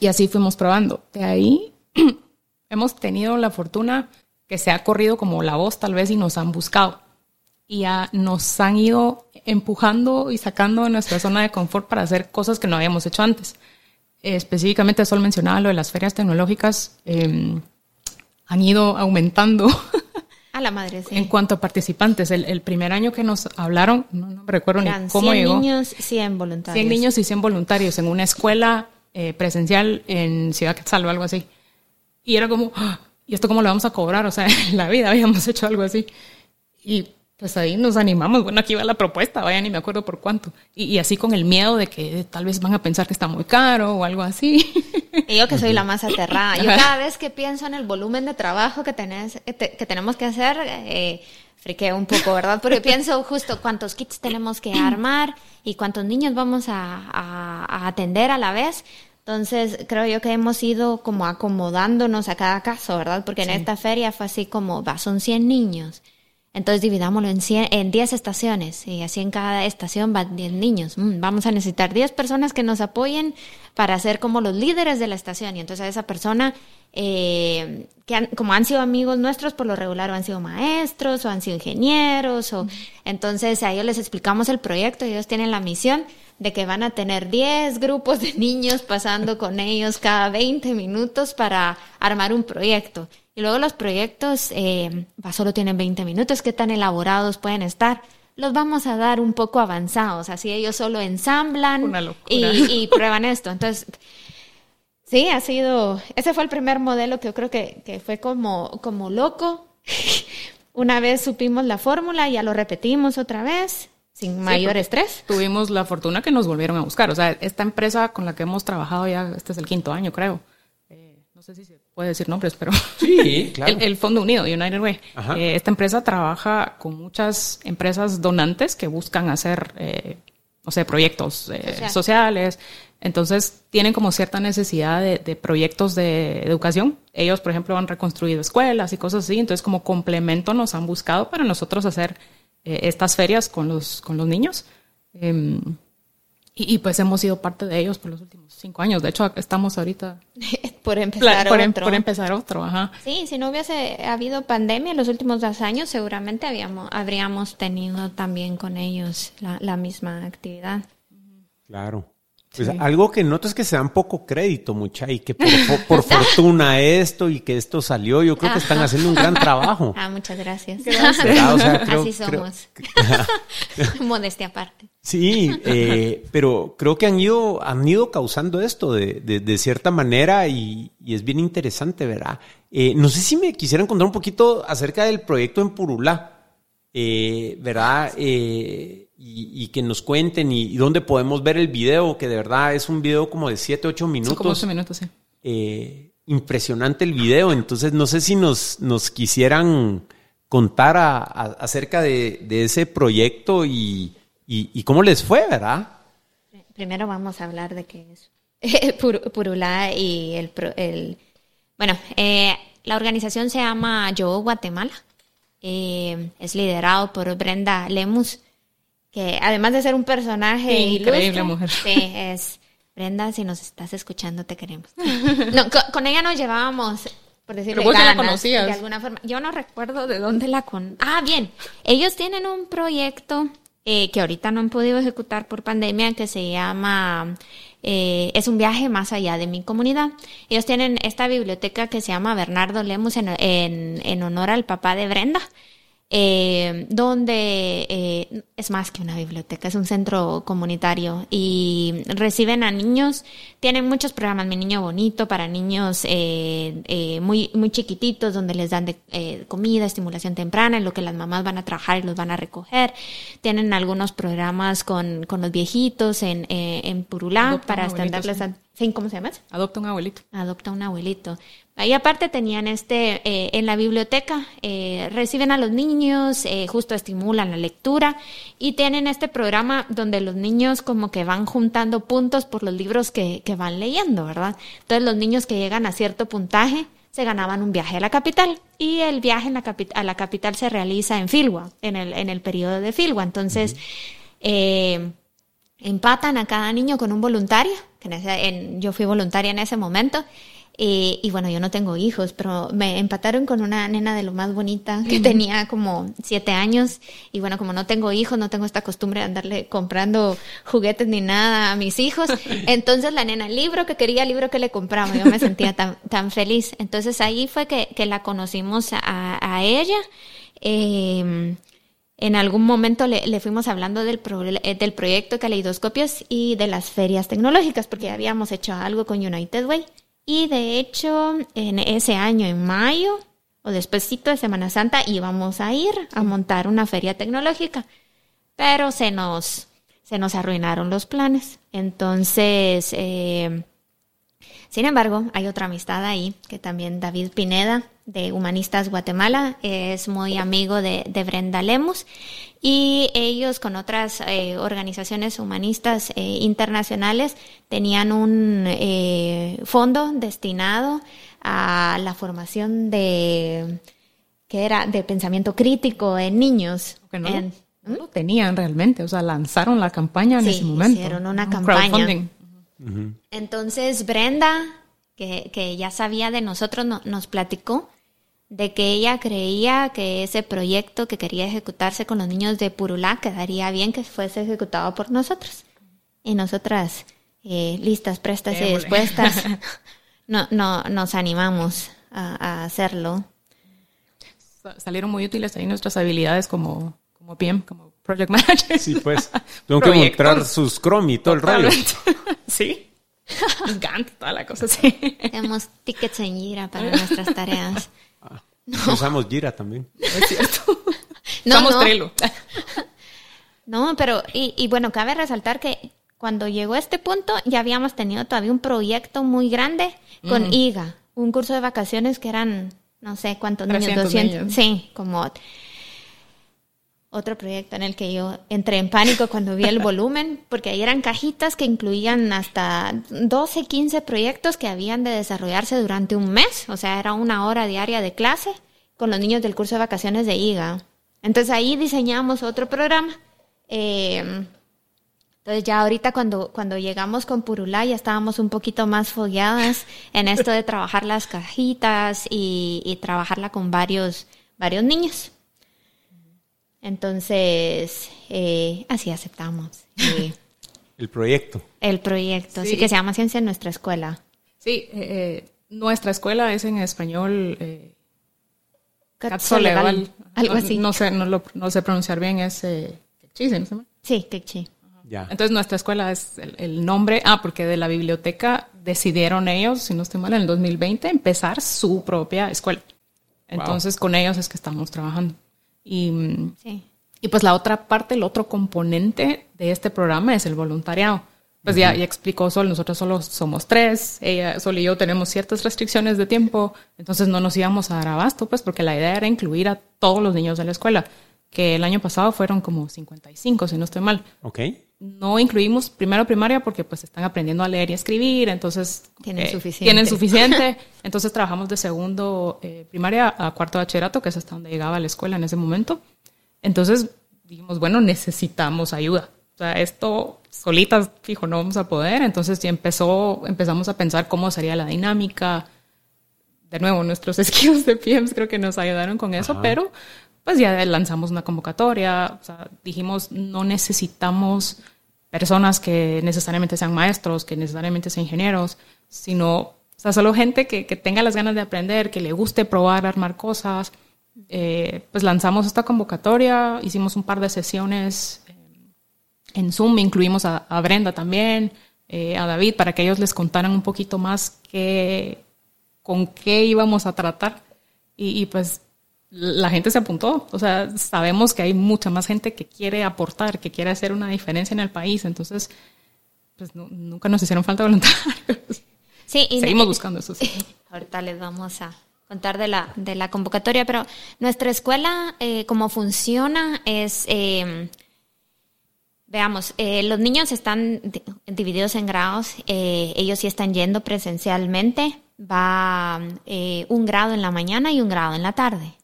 y así fuimos probando. De ahí hemos tenido la fortuna que se ha corrido como la voz tal vez y nos han buscado. Y nos han ido empujando y sacando de nuestra zona de confort para hacer cosas que no habíamos hecho antes. específicamente, solo mencionaba lo de las ferias tecnológicas. Eh, han ido aumentando. A la madre, sí. En cuanto a participantes, el, primer año que nos hablaron, no, me recuerdo ni cómo 100 niños, 100 voluntarios. 100 niños y 100 voluntarios en una escuela eh, presencial en Ciudad Quetzal o algo así. Y era como, ah, ¿y esto cómo lo vamos a cobrar? O sea, en la vida habíamos hecho algo así. Y pues ahí nos animamos, bueno, aquí va la propuesta, vaya, ni me acuerdo por cuánto. Y, así con el miedo de que tal vez van a pensar que está muy caro o algo así. Y yo que soy la más aterrada. Yo cada vez que pienso en el volumen de trabajo que, tenés, que tenemos que hacer, eh, friqueo un poco, ¿verdad? Porque pienso justo cuántos kits tenemos que armar y cuántos niños vamos a, atender a la vez. Entonces, creo yo que hemos ido como acomodándonos a cada caso, ¿verdad? Porque en esta feria fue así como, va, son 100 niños. Entonces dividámoslo en, en 10 estaciones y así en cada estación van 10 niños. Mm, vamos a necesitar 10 personas que nos apoyen para ser como los líderes de la estación. Y entonces a esa persona, eh, que como han sido amigos nuestros, por lo regular o han sido maestros o han sido ingenieros. O, Entonces a ellos les explicamos el proyecto y ellos tienen la misión de que van a tener 10 grupos de niños pasando con ellos cada 20 minutos para armar un proyecto. Y luego los proyectos eh, solo tienen 20 minutos, ¿qué tan elaborados pueden estar? Los vamos a dar un poco avanzados, así ellos solo ensamblan y, prueban esto. Entonces, sí, ha sido, ese fue el primer modelo que yo creo que, que fue como, como loco. Una vez supimos la fórmula, ya lo repetimos otra vez, sin mayor estrés. Tuvimos la fortuna que nos volvieron a buscar. O sea, esta empresa con la que hemos trabajado ya, este es el quinto año, creo. Eh, no sé si se puede decir nombres, pero sí, claro. el, Fondo Unido, United Way. Eh, esta empresa trabaja con muchas empresas donantes que buscan hacer, eh, no sé, proyectos eh, sociales. Entonces, tienen como cierta necesidad de, de, proyectos de educación. Ellos, por ejemplo, han reconstruido escuelas y cosas así. Entonces, como complemento nos han buscado para nosotros hacer estas ferias con los, con los niños. Em, y, pues hemos sido parte de ellos por los últimos cinco años. De hecho, estamos ahorita... por empezar otro. Por empezar otro, ajá. Sí, si no hubiese habido pandemia en los últimos dos años, seguramente habíamos, habríamos tenido también con ellos la, misma actividad. Claro. Pues algo que noto es que se dan poco crédito, mucha, y que por, por, fortuna esto y que esto salió, yo creo que están haciendo un gran trabajo. Ah, muchas gracias. Así somos. Modestia aparte. Sí, eh, pero creo que han ido, han ido causando esto de, de, cierta manera y, y, es bien interesante, ¿verdad? Eh, no sé si me quisieran contar un poquito acerca del proyecto en Purulá, eh, ¿verdad? Eh, y, que nos cuenten y, dónde podemos ver el video, que de verdad es un video como de 7, 8 minutos. como 8 minutos, sí. Eh, impresionante el video, entonces no sé si nos, nos quisieran contar acerca de, ese proyecto y, cómo les fue, ¿verdad? Primero vamos a hablar de qué es Purulá y el... el bueno, eh, la organización se llama Yo Guatemala. Eh, es liderado por Brenda Lemus que además de ser un personaje increíble mujer. Sí, es Brenda, si nos estás escuchando te queremos. No, con, ella nos llevábamos por decirlo ganas, de alguna forma. Yo no recuerdo de dónde la con. Ah, bien. Ellos tienen un proyecto eh, que ahorita no han podido ejecutar por pandemia que se llama eh, es un viaje más allá de mi comunidad. Ellos tienen esta biblioteca que se llama Bernardo Lemus en, en, en honor al papá de Brenda eh, donde eh, es más que una biblioteca, es un centro comunitario y reciben a niños, tienen muchos programas, Mi Niño Bonito, para niños eh, eh muy, muy chiquititos, donde les dan de, eh, comida, estimulación temprana, en lo que las mamás van a trabajar y los van a recoger. Tienen algunos programas con, con los viejitos en, eh, en Purulá para estarles... ¿Cómo se llama? Adopta un abuelito. Adopta un abuelito. Ahí aparte tenían este, eh, en la biblioteca, eh, reciben a los niños, eh, justo estimulan la lectura y tienen este programa donde los niños como que van juntando puntos por los libros que, que van leyendo, ¿verdad? Entonces los niños que llegan a cierto puntaje se ganaban un viaje a la capital y el viaje en la a la capital se realiza en Filwa, en el, en el periodo de Filwa. Entonces, empatan a cada niño con un voluntario, que en yo fui voluntaria en ese momento, y bueno, yo no tengo hijos, pero me empataron con una nena de lo más bonita que tenía como siete años. Y bueno, como no tengo hijos, no tengo esta costumbre de andarle comprando juguetes ni nada a mis hijos. Entonces la nena, libro que quería, libro que le compramos, yo me sentía tan, tan feliz. Entonces ahí fue que, que la conocimos a, a ella. Eh, en algún momento le, le fuimos hablando del, eh, del proyecto Caleidoscopios y de las ferias tecnológicas, porque habíamos hecho algo con United Way. Y de hecho, en ese año, en mayo, o despuésito de Semana Santa, íbamos a ir a montar una feria tecnológica. Pero se nos, se nos arruinaron los planes. Entonces, eh, sin embargo, hay otra amistad ahí, que también David Pineda, de Humanistas Guatemala, es muy amigo de, Brenda Lemus, y ellos con otras eh, organizaciones humanistas eh, internacionales tenían un eh, fondo destinado a la formación de que era de pensamiento crítico en niños. no, lo tenían realmente, o sea, lanzaron la campaña en ese momento. Hicieron una campaña. Entonces Brenda, que, ya sabía de nosotros, nos platicó de que ella creía que ese proyecto que quería ejecutarse con los niños de Purulá quedaría bien que fuese ejecutado por nosotros. Y nosotras, eh, listas, prestas y dispuestas, no, no, nos animamos a, hacerlo. Salieron muy útiles ahí nuestras habilidades como, como PM, como Project Manager. Sí, pues. Tengo que mostrar sus Chrome y todo el rollo. sí. Gantt, toda la cosa, sí. Tenemos tickets en Gira para nuestras tareas. Ah, no. Usamos Gira también. Es cierto. no, Usamos Trello. no, pero, y, y bueno, cabe resaltar que cuando llegó a este punto ya habíamos tenido todavía un proyecto muy grande con mm. IGA, un curso de vacaciones que eran, no sé cuántos niños, 200, sí, como otro proyecto en el que yo entré en pánico cuando vi el volumen, porque ahí eran cajitas que incluían hasta 12, 15 proyectos que habían de desarrollarse durante un mes, o sea, era una hora diaria de clase con los niños del curso de vacaciones de IGA. Entonces ahí diseñamos otro programa. Eh, entonces ya ahorita cuando, cuando llegamos con Purulá ya estábamos un poquito más fogueadas en esto de trabajar las cajitas y, y trabajarla con varios, varios niños. Entonces, eh, así aceptamos. El proyecto. El proyecto, Sí. sí que se llama Ciencia en nuestra escuela. Sí, eh, eh, nuestra escuela es en español eh, Catzoleval, algo No- así. No sé, no lo no sé pronunciar bien, es eh, quechí, ¿sí? ¿No se llama? Sí, Kekchi. Ya. Entonces nuestra escuela es el, el nombre, ah, porque de la biblioteca decidieron ellos, si no estoy mal, en el 2020 empezar su propia escuela. Entonces con ellos es que estamos trabajando. Y, Sí. y pues la otra parte, el otro componente de este programa es el voluntariado. Pues ya, ya explicó Sol, nosotros solo somos tres, ella, Sol y yo tenemos ciertas restricciones de tiempo, entonces no nos íbamos a dar abasto, pues porque la idea era incluir a todos los niños de la escuela, que el año pasado fueron como 55, si no estoy mal Ok. no incluimos primero primaria porque pues están aprendiendo a leer y escribir, entonces Tienen eh, suficiente. Tienen suficiente. Entonces trabajamos de segundo eh, primaria a cuarto bachillerato, que es hasta donde llegaba la escuela en ese momento. Entonces dijimos, bueno, necesitamos ayuda. O sea, esto solitas, fijo, no vamos a poder. Entonces ya empezó, empezamos a pensar cómo sería la dinámica. De nuevo, nuestros skills de PMs creo que nos ayudaron con eso, pero pues ya lanzamos una convocatoria. O sea, dijimos, no necesitamos personas que necesariamente sean maestros, que necesariamente sean ingenieros, sino, o sea, solo gente que, que tenga las ganas de aprender, que le guste probar, armar cosas. Eh, pues lanzamos esta convocatoria, hicimos un par de sesiones eh, en Zoom, incluimos a, a Brenda también, eh, a David, para que ellos les contaran un poquito más qué, con qué íbamos a tratar. Y, y, pues la gente se apuntó. O sea, sabemos que hay mucha más gente que quiere aportar, que quiere hacer una diferencia en el país. Entonces, pues nu- nunca nos hicieron falta voluntarios. Sí, y Seguimos buscando eso. Sí. Ahorita les vamos a contar de la, de la convocatoria, pero nuestra escuela, eh, como funciona, es, eh, veamos, eh, los niños están di- divididos en grados, eh, ellos sí están yendo presencialmente, va eh, un grado en la mañana y un grado en la tarde.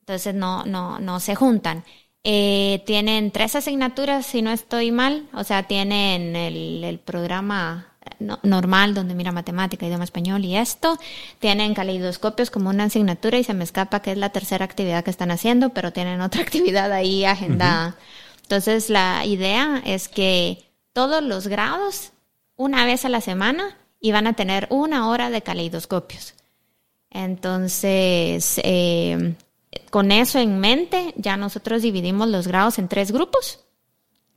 Entonces no, no, no se juntan. Eh, tienen tres asignaturas, si no estoy mal. O sea, tienen el, el programa no- normal donde mira matemática, idioma español y esto. Tienen caleidoscopios como una asignatura y se me escapa que es la tercera actividad que están haciendo, pero tienen otra actividad ahí agendada. Entonces la idea es que todos los grados, una vez a la semana, iban a tener una hora de caleidoscopios. Entonces, eh, con eso en mente, ya nosotros dividimos los grados en tres grupos.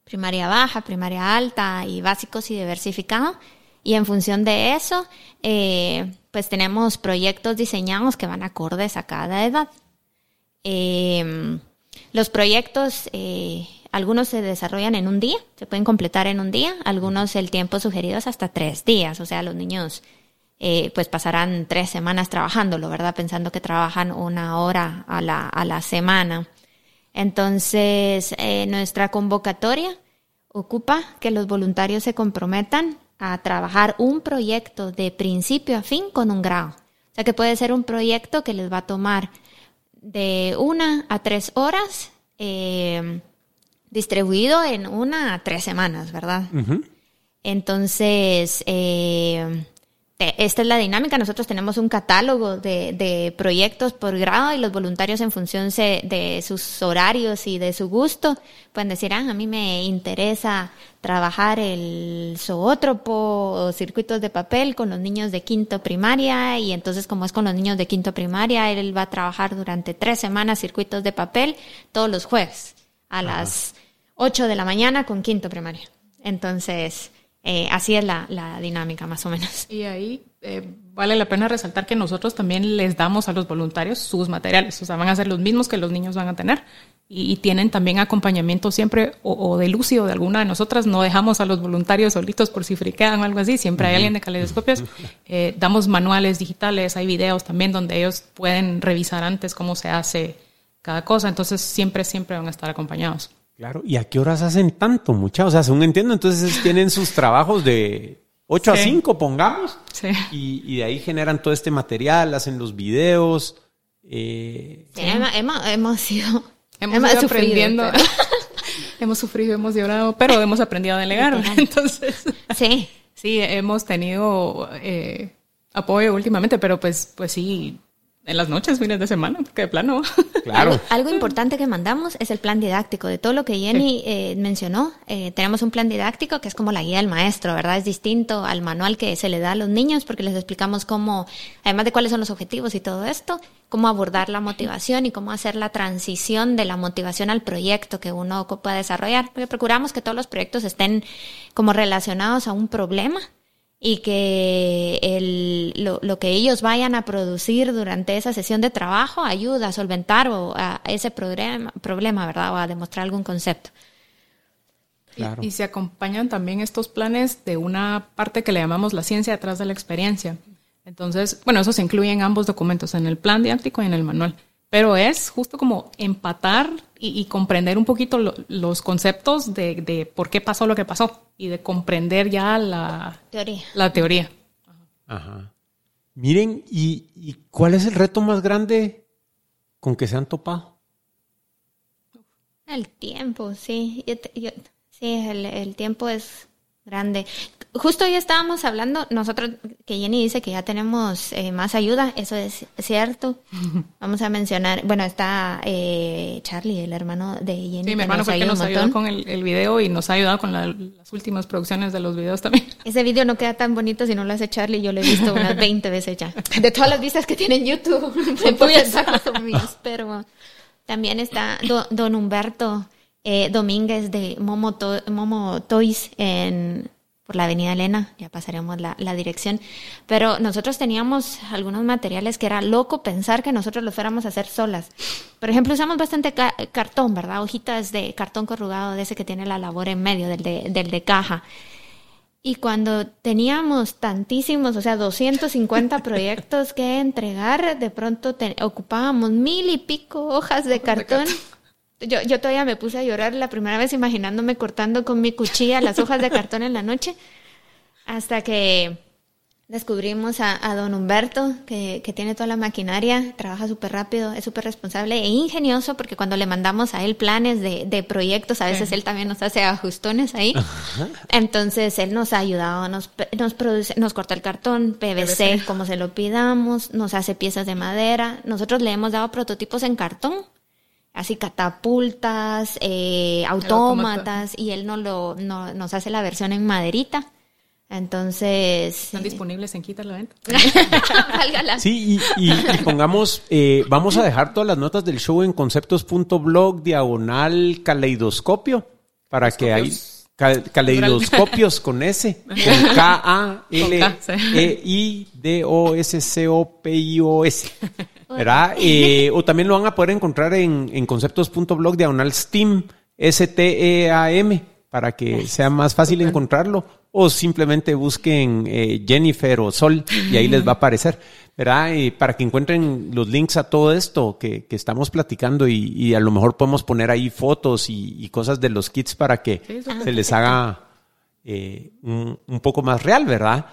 Primaria baja, primaria alta y básicos y diversificado. Y en función de eso, eh, pues tenemos proyectos diseñados que van acordes a cada edad. Eh, los proyectos, eh, algunos se desarrollan en un día, se pueden completar en un día, algunos el tiempo sugerido es hasta tres días, o sea, los niños eh, pues pasarán tres semanas trabajándolo, ¿verdad? Pensando que trabajan una hora a la, a la semana. Entonces, eh, nuestra convocatoria ocupa que los voluntarios se comprometan a trabajar un proyecto de principio a fin con un grado. O sea, que puede ser un proyecto que les va a tomar de una a tres horas, eh, distribuido en una a tres semanas, ¿verdad? Entonces, eh, esta es la dinámica. Nosotros tenemos un catálogo de, de proyectos por grado y los voluntarios en función se- de sus horarios y de su gusto pueden decir, ah, a mí me interesa trabajar el zoótropo o circuitos de papel con los niños de quinto primaria y entonces como es con los niños de quinto primaria, él va a trabajar durante tres semanas circuitos de papel todos los jueves a las 8 de la mañana con quinto primaria. Entonces, eh, así es la, la dinámica más o menos. Y ahí eh, vale la pena resaltar que nosotros también les damos a los voluntarios sus materiales, o sea, van a ser los mismos que los niños van a tener. Y, y tienen también acompañamiento siempre o, o de Lucy o de alguna de nosotras, no dejamos a los voluntarios solitos por si friquean o algo así, siempre hay alguien de caleidoscopios, Eh, damos manuales digitales, hay videos también donde ellos pueden revisar antes cómo se hace cada cosa, entonces siempre, siempre van a estar acompañados. Claro. ¿Y a qué horas hacen tanto, muchachos? O sea, según entiendo, entonces tienen sus trabajos de 8 a Sí. 5, pongamos. Sí. Y, y de ahí generan todo este material, hacen los videos. eh, Sí, hemos, hemos, hemos sido... Hemos, ido sufrido, aprendiendo. pero- hemos sufrido, hemos llorado, pero hemos aprendido a delegar. Entonces, Sí, sí, hemos tenido eh, apoyo últimamente, pero pues, pues sí, En las noches, fines de semana, porque de plano. Claro. Algo, importante que mandamos es el plan didáctico. De todo lo que Jenny eh, mencionó, eh, tenemos un plan didáctico que es como la guía del maestro, ¿verdad? Es distinto al manual que se le da a los niños porque les explicamos cómo, además de cuáles son los objetivos y todo esto, cómo abordar la motivación y cómo hacer la transición de la motivación al proyecto que uno pueda desarrollar. Porque procuramos que todos los proyectos estén como relacionados a un problema y que el, lo, lo, que ellos vayan a producir durante esa sesión de trabajo ayuda a solventar o a ese problema, problema ¿verdad? O a demostrar algún concepto. Claro. Y, y, se acompañan también estos planes de una parte que le llamamos la ciencia detrás de la experiencia. Entonces, bueno, eso se incluye en ambos documentos, en el plan didáctico y en el manual pero es justo como empatar y, comprender un poquito los conceptos de, por qué pasó lo que pasó y de comprender ya la teoría. La teoría. Ajá. Miren, ¿y, cuál es el reto más grande con que se han topado? El tiempo, sí. sí, el, el tiempo es grande. Justo hoy estábamos hablando, nosotros, que Jenny dice que ya tenemos eh, más ayuda, eso es cierto. Vamos a mencionar, bueno, está eh, Charlie, el hermano de Jenny. Sí, mi hermano fue el que nos ayudó con el, el, video y nos ha ayudado con las últimas producciones de los videos también. Ese video no queda tan bonito si no lo hace Charlie, yo lo he visto unas 20 veces ya. De todas las vistas que tiene en YouTube, son mías, pero también está don Humberto eh, Domínguez de Momo, Momo Toys en por la Avenida Elena, ya pasaremos la, la, dirección, pero nosotros teníamos algunos materiales que era loco pensar que nosotros los fuéramos a hacer solas. Por ejemplo, usamos bastante cartón, ¿verdad? Hojitas de cartón corrugado, de ese que tiene la labor en medio, del de, del de caja. Y cuando teníamos tantísimos, o sea, 250 proyectos que entregar, de pronto ocupábamos mil y pico hojas de cartón. Yo, yo todavía me puse a llorar la primera vez imaginándome cortando con mi cuchilla las hojas de cartón en la noche, hasta que descubrimos a, don Humberto, que, que, tiene toda la maquinaria, trabaja súper rápido, es súper responsable e ingenioso, porque cuando le mandamos a él planes de, de proyectos, a veces él también nos hace ajustones ahí. Entonces, él nos ha ayudado, nos, nos, produce, nos corta el cartón, PVC, como se lo pidamos, nos hace piezas de madera. Nosotros le hemos dado prototipos en cartón así catapultas, eh, autómatas, y él no lo, no, nos hace la versión en maderita. Entonces. Están disponibles en Quita la venta. sí, y, pongamos, eh, vamos a dejar todas las notas del show en conceptos.blog diagonal caleidoscopio para que hay caleidoscopios con S, con K-A-L-E-I-D-O-S-C-O-P-I-O-S. ¿Verdad? Eh, o también lo van a poder encontrar en, en conceptos.blog diagonal Steam, S-T-E-A-M, para que sea más fácil encontrarlo. O simplemente busquen eh, Jennifer o Sol y ahí les va a aparecer, ¿verdad? Y para que encuentren los links a todo esto que, estamos platicando y, a lo mejor podemos poner ahí fotos y, cosas de los kits para que se les haga eh, un, un, poco más real, ¿verdad?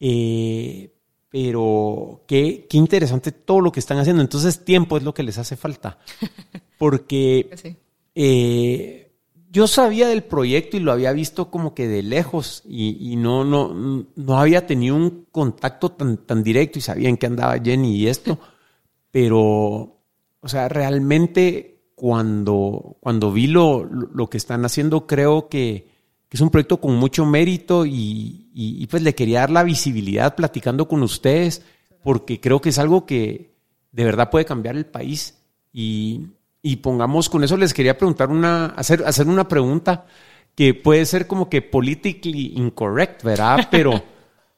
Eh, pero qué, qué, interesante todo lo que están haciendo. Entonces, tiempo es lo que les hace falta. Porque eh, yo sabía del proyecto y lo había visto como que de lejos y, no, no, no había tenido un contacto tan, tan directo y sabía en qué andaba Jenny y esto. pero, o sea, realmente cuando, cuando vi lo, lo que están haciendo, creo que que es un proyecto con mucho mérito y, pues le quería dar la visibilidad platicando con ustedes porque creo que es algo que de verdad puede cambiar el país y, pongamos con eso les quería preguntar una hacer hacer una pregunta que puede ser como que politically incorrect, ¿verdad? Pero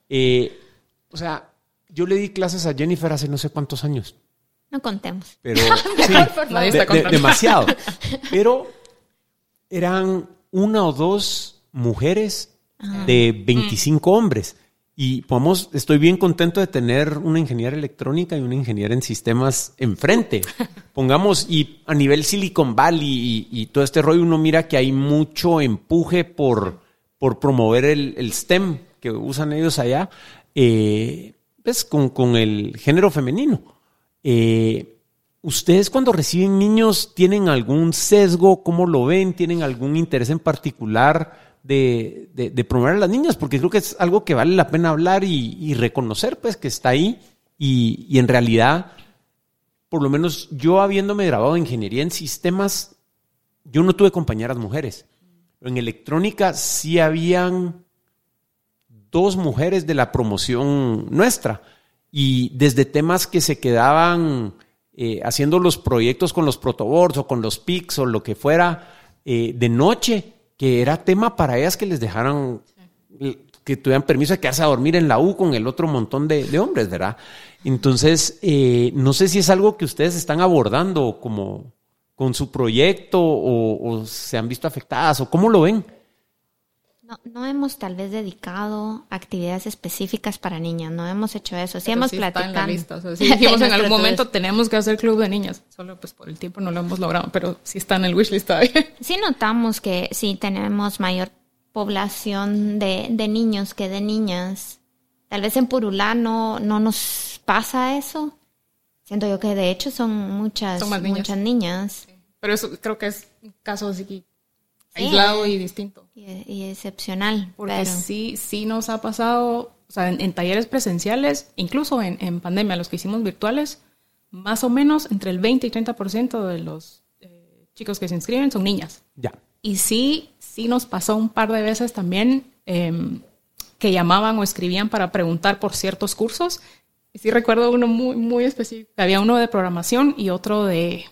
eh, o sea, yo le di clases a Jennifer hace no sé cuántos años. No contemos. Pero sí, demasiado. Pero eran una o dos mujeres de 25 hombres. Y vamos, estoy bien contento de tener una ingeniera electrónica y una ingeniera en sistemas enfrente. Pongamos, y a nivel Silicon Valley y, todo este rollo, uno mira que hay mucho empuje por, por promover el, STEM que usan ellos allá, eh, pues con, con, el género femenino. Eh, ¿Ustedes cuando reciben niños tienen algún sesgo? ¿Cómo lo ven? ¿Tienen algún interés en particular? De, de, promover a las niñas, porque creo que es algo que vale la pena hablar y, reconocer, pues, que está ahí y, en realidad por lo menos yo habiéndome grabado en ingeniería en sistemas, yo no tuve compañeras mujeres. En electrónica sí habían dos mujeres de la promoción nuestra y desde temas que se quedaban eh, haciendo los proyectos con los protoboards o con los PICs o lo que fuera eh, de noche, que era tema para ellas que les dejaran, que tuvieran permiso de quedarse a dormir en la U con el otro montón de, hombres, ¿verdad? Entonces, eh, no sé si es algo que ustedes están abordando como con su proyecto o se han visto afectadas o cómo lo ven. No, no hemos tal vez dedicado actividades específicas para niñas, no hemos hecho eso. Sí hemos platicado. Está en la lista. O sea, sí dijimos en algún momento tenemos que hacer club de niñas, solo pues por el tiempo no lo hemos logrado, pero sí está en el wishlist todavía. Sí notamos que sí tenemos mayor población de, de niños que de niñas. Tal vez en Purulá no, no nos pasa eso. Siento yo que de hecho son muchas, muchas niñas. Pero eso creo que es un caso así aislado y distinto. Y, excepcional. Porque sí, sí nos ha pasado, o sea, en, talleres presenciales, incluso en, pandemia, los que hicimos virtuales, más o menos entre el 20 y 30% de los eh, chicos que se inscriben son niñas. Ya. Y sí, sí nos pasó un par de veces también em, que llamaban o escribían para preguntar por ciertos cursos. Y sí recuerdo uno muy, muy específico. Había uno de programación y otro de,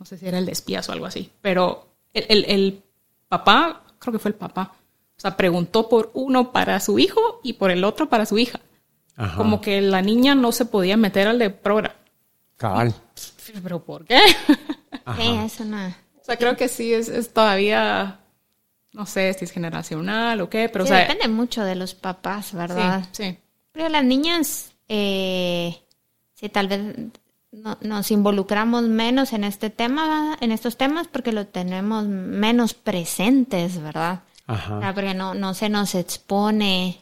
no sé si era el de espías o algo así, pero el, el, papá, creo que fue el papá, o sea, preguntó por uno para su hijo y por el otro para su hija. Como que la niña no se podía meter al de programa. Cabal. ¿Pero por qué? eso no. O sea, creo que sí es, es, todavía, no sé si es generacional o qué, pero o sea, Depende mucho de los papás, ¿verdad? Sí, sí. Pero las niñas, eh, sí, tal vez nos involucramos menos en este tema, en estos temas, porque lo tenemos menos presentes, ¿verdad? Ajá. porque no, no se nos expone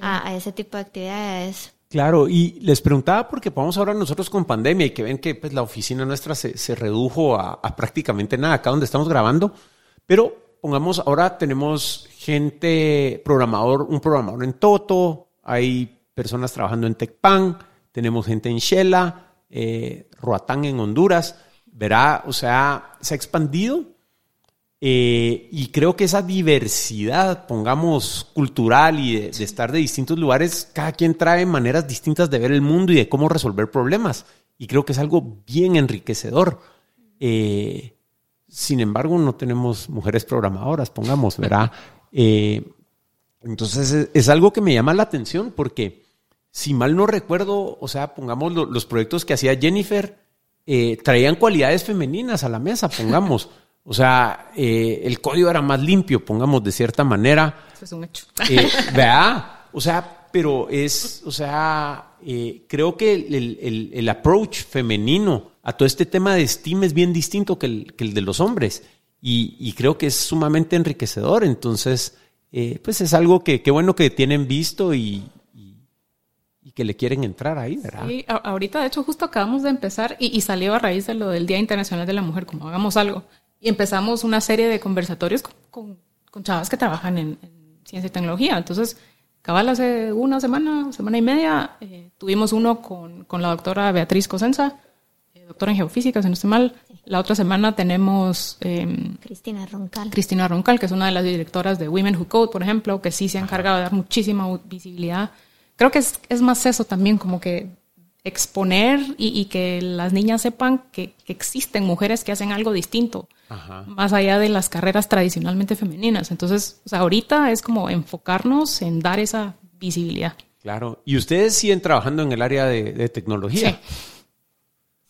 a, ese tipo de actividades. Claro, y les preguntaba porque vamos ahora nosotros con pandemia y que ven que pues, la oficina nuestra se, se redujo a, a, prácticamente nada acá donde estamos grabando, pero pongamos, ahora tenemos gente, programador, un programador en Toto, hay personas trabajando en TechPan, tenemos gente en Shela, eh, Roatán en Honduras, verá, o sea, se ha expandido eh, y creo que esa diversidad, pongamos, cultural y de, estar de distintos lugares, cada quien trae maneras distintas de ver el mundo y de cómo resolver problemas. Y creo que es algo bien enriquecedor. Eh, sin embargo, no tenemos mujeres programadoras, pongamos, ¿verdad? entonces es, algo que me llama la atención porque si mal no recuerdo, o sea, pongamos los proyectos que hacía Jennifer, eh, traían cualidades femeninas a la mesa, pongamos. O sea, eh, el código era más limpio, pongamos de cierta manera. Eso es un hecho. Eh, ¿Verdad? O sea, pero es, o sea, creo que el, approach femenino a todo este tema de STEAM es bien distinto que el, de los hombres. Y, creo que es sumamente enriquecedor. Entonces, pues es algo que qué bueno que tienen visto y, que le quieren entrar ahí, ¿verdad? Sí, ahorita de hecho justo acabamos de empezar y, salió a raíz de lo del Día Internacional de la Mujer, como hagamos algo. Y empezamos una serie de conversatorios con, con, chavas que trabajan en, ciencia y tecnología. Entonces, cabal hace una semana, semana y media, eh, tuvimos uno con, con, la doctora Beatriz Cosenza, eh, doctora en geofísica, si no estoy mal. La otra semana tenemos... Em, Cristina Roncal. Cristina Roncal, que es una de las directoras de Women Who Code, por ejemplo, que sí se ha encargado de dar muchísima visibilidad creo que es, es más eso también, como que exponer y, que las niñas sepan que, existen mujeres que hacen algo distinto, más allá de las carreras tradicionalmente femeninas. Entonces, o sea, ahorita es como enfocarnos en dar esa visibilidad. Claro. ¿Y ustedes siguen trabajando en el área de, tecnología? Sí.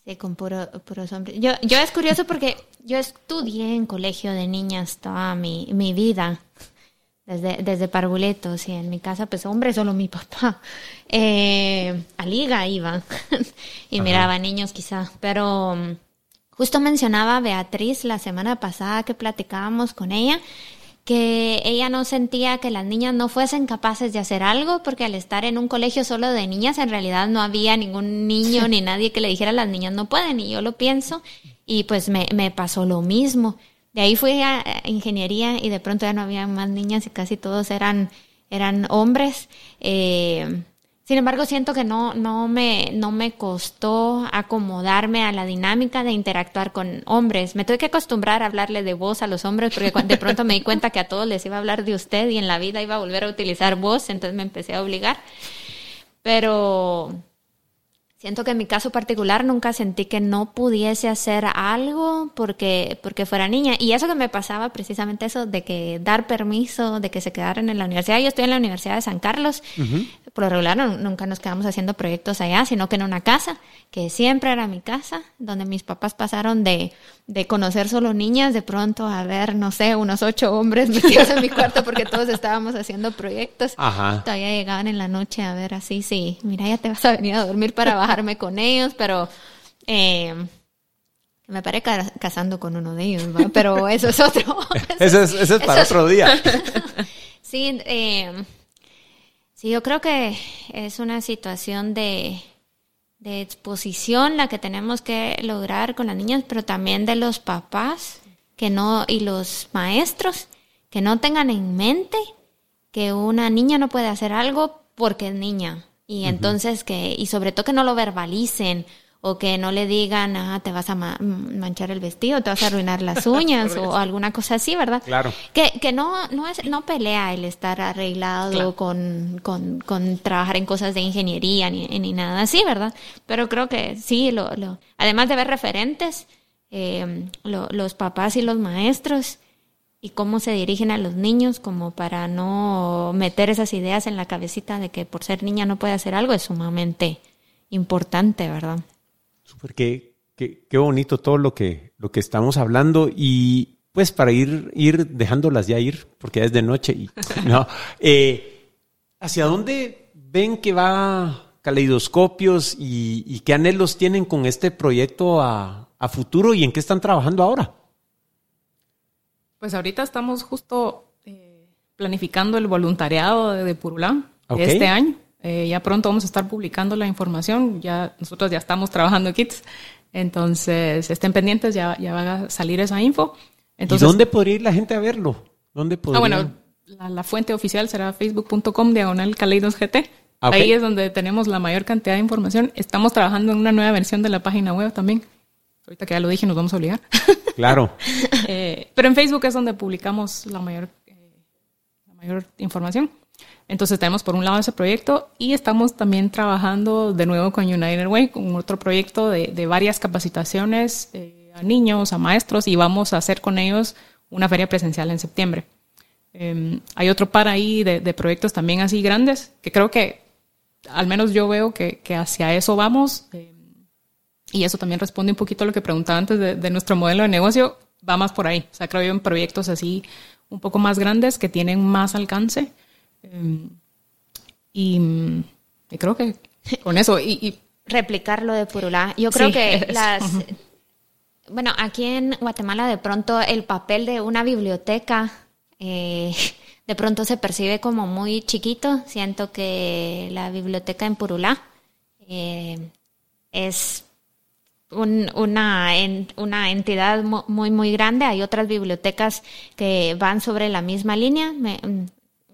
Sí, con puro, puros hombres. Yo, yo es curioso porque yo estudié en colegio de niñas toda mi, mi vida desde, desde Parvuletos y en mi casa, pues hombre, solo mi papá. Eh, a liga iba y miraba niños quizá, pero mm, justo mencionaba Beatriz la semana pasada que platicábamos con ella que ella no sentía que las niñas no fuesen capaces de hacer algo, porque al estar en un colegio solo de niñas, en realidad no había ningún niño ni nadie que le dijera las niñas no pueden, y yo lo pienso, y pues me, me pasó lo mismo. De ahí fui a ingeniería y de pronto ya no había más niñas y casi todos eran, eran hombres. Eh, Sin embargo, siento que no, no, me, no me costó acomodarme a la dinámica de interactuar con hombres. Me tuve que acostumbrar a hablarle de voz a los hombres porque de pronto me di cuenta que a todos les iba a hablar de usted y en la vida iba a volver a utilizar voz, entonces me empecé a obligar. Pero Siento que en mi caso particular nunca sentí que no pudiese hacer algo porque, porque fuera niña. Y eso que me pasaba, precisamente eso, de que dar permiso, de que se quedaran en la universidad. Yo estoy en la Universidad de San Carlos. Por lo regular nunca nos quedamos haciendo proyectos allá, sino que en una casa, que siempre era mi casa, donde mis papás pasaron de, de conocer solo niñas, de pronto a ver, no sé, unos ocho hombres metidos en mi cuarto porque todos estábamos haciendo proyectos. Todavía llegaban en la noche a ver así, sí, mira, ya te vas a venir a dormir para abajo con ellos, pero eh, me paré casando con uno de ellos, pero eso es otro. eso, es, para otro día. sí, eh, sí, yo creo que es una situación de, de exposición la que tenemos que lograr con las niñas, pero también de los papás que no y los maestros que no tengan en mente que una niña no puede hacer algo porque es niña y entonces que, y sobre todo que no lo verbalicen o que no le digan, ah, te vas a manchar el vestido, te vas a arruinar las uñas o alguna cosa así, ¿verdad? Claro. Que, que no, no es, no pelea el estar arreglado con, con, con, trabajar en cosas de ingeniería ni, ni nada así, ¿verdad? Pero creo que sí, lo, lo, además de ver referentes, eh, los papás y los maestros, y cómo se dirigen a los niños como para no meter esas ideas en la cabecita de que por ser niña no puede hacer algo es sumamente importante, ¿verdad? Súper, qué, qué, bonito todo lo que, lo que estamos hablando y pues para ir, ir dejándolas ya ir, porque es de noche y no. Eh, ¿Hacia dónde ven que va Caleidoscopios y, qué anhelos tienen con este proyecto a futuro y en qué están trabajando ahora? Pues ahorita estamos justo eh, planificando el voluntariado de, Purulán este año. Eh, ya pronto vamos a estar publicando la información. Ya nosotros ya estamos trabajando kits. Entonces, estén pendientes, ya, ya va a salir esa info. Entonces, ¿Y dónde podría ir la gente a verlo? ¿Dónde podría... Ah, bueno, la, fuente oficial será facebook.com diagonal kaleidosgt. Ah, Ahí es donde tenemos la mayor cantidad de información. Estamos trabajando en una nueva versión de la página web también. Ahorita que ya lo dije, nos vamos a obligar. Claro. Eh, pero en Facebook es donde publicamos la mayor, eh, la mayor información. Entonces tenemos por un lado ese proyecto y estamos también trabajando de nuevo con United Way, con otro proyecto de, de varias capacitaciones eh, a niños, a maestros y vamos a hacer con ellos una feria presencial en septiembre. Em, hay otro par ahí de, de, proyectos también así grandes que creo que al menos yo veo que, que hacia eso vamos. Y eso también responde un poquito a lo que preguntaba antes de, nuestro modelo de negocio. Va más por ahí. O sea, creo yo en proyectos así un poco más grandes que tienen más alcance. Em, y, creo que con eso. Y, Replicar lo de Purulá. Yo creo que las. Bueno, aquí en Guatemala de pronto el papel de una biblioteca eh, de pronto se percibe como muy chiquito. Siento que la biblioteca en Purulá eh, es una, una entidad muy, muy grande. Hay otras bibliotecas que van sobre la misma línea. Mm,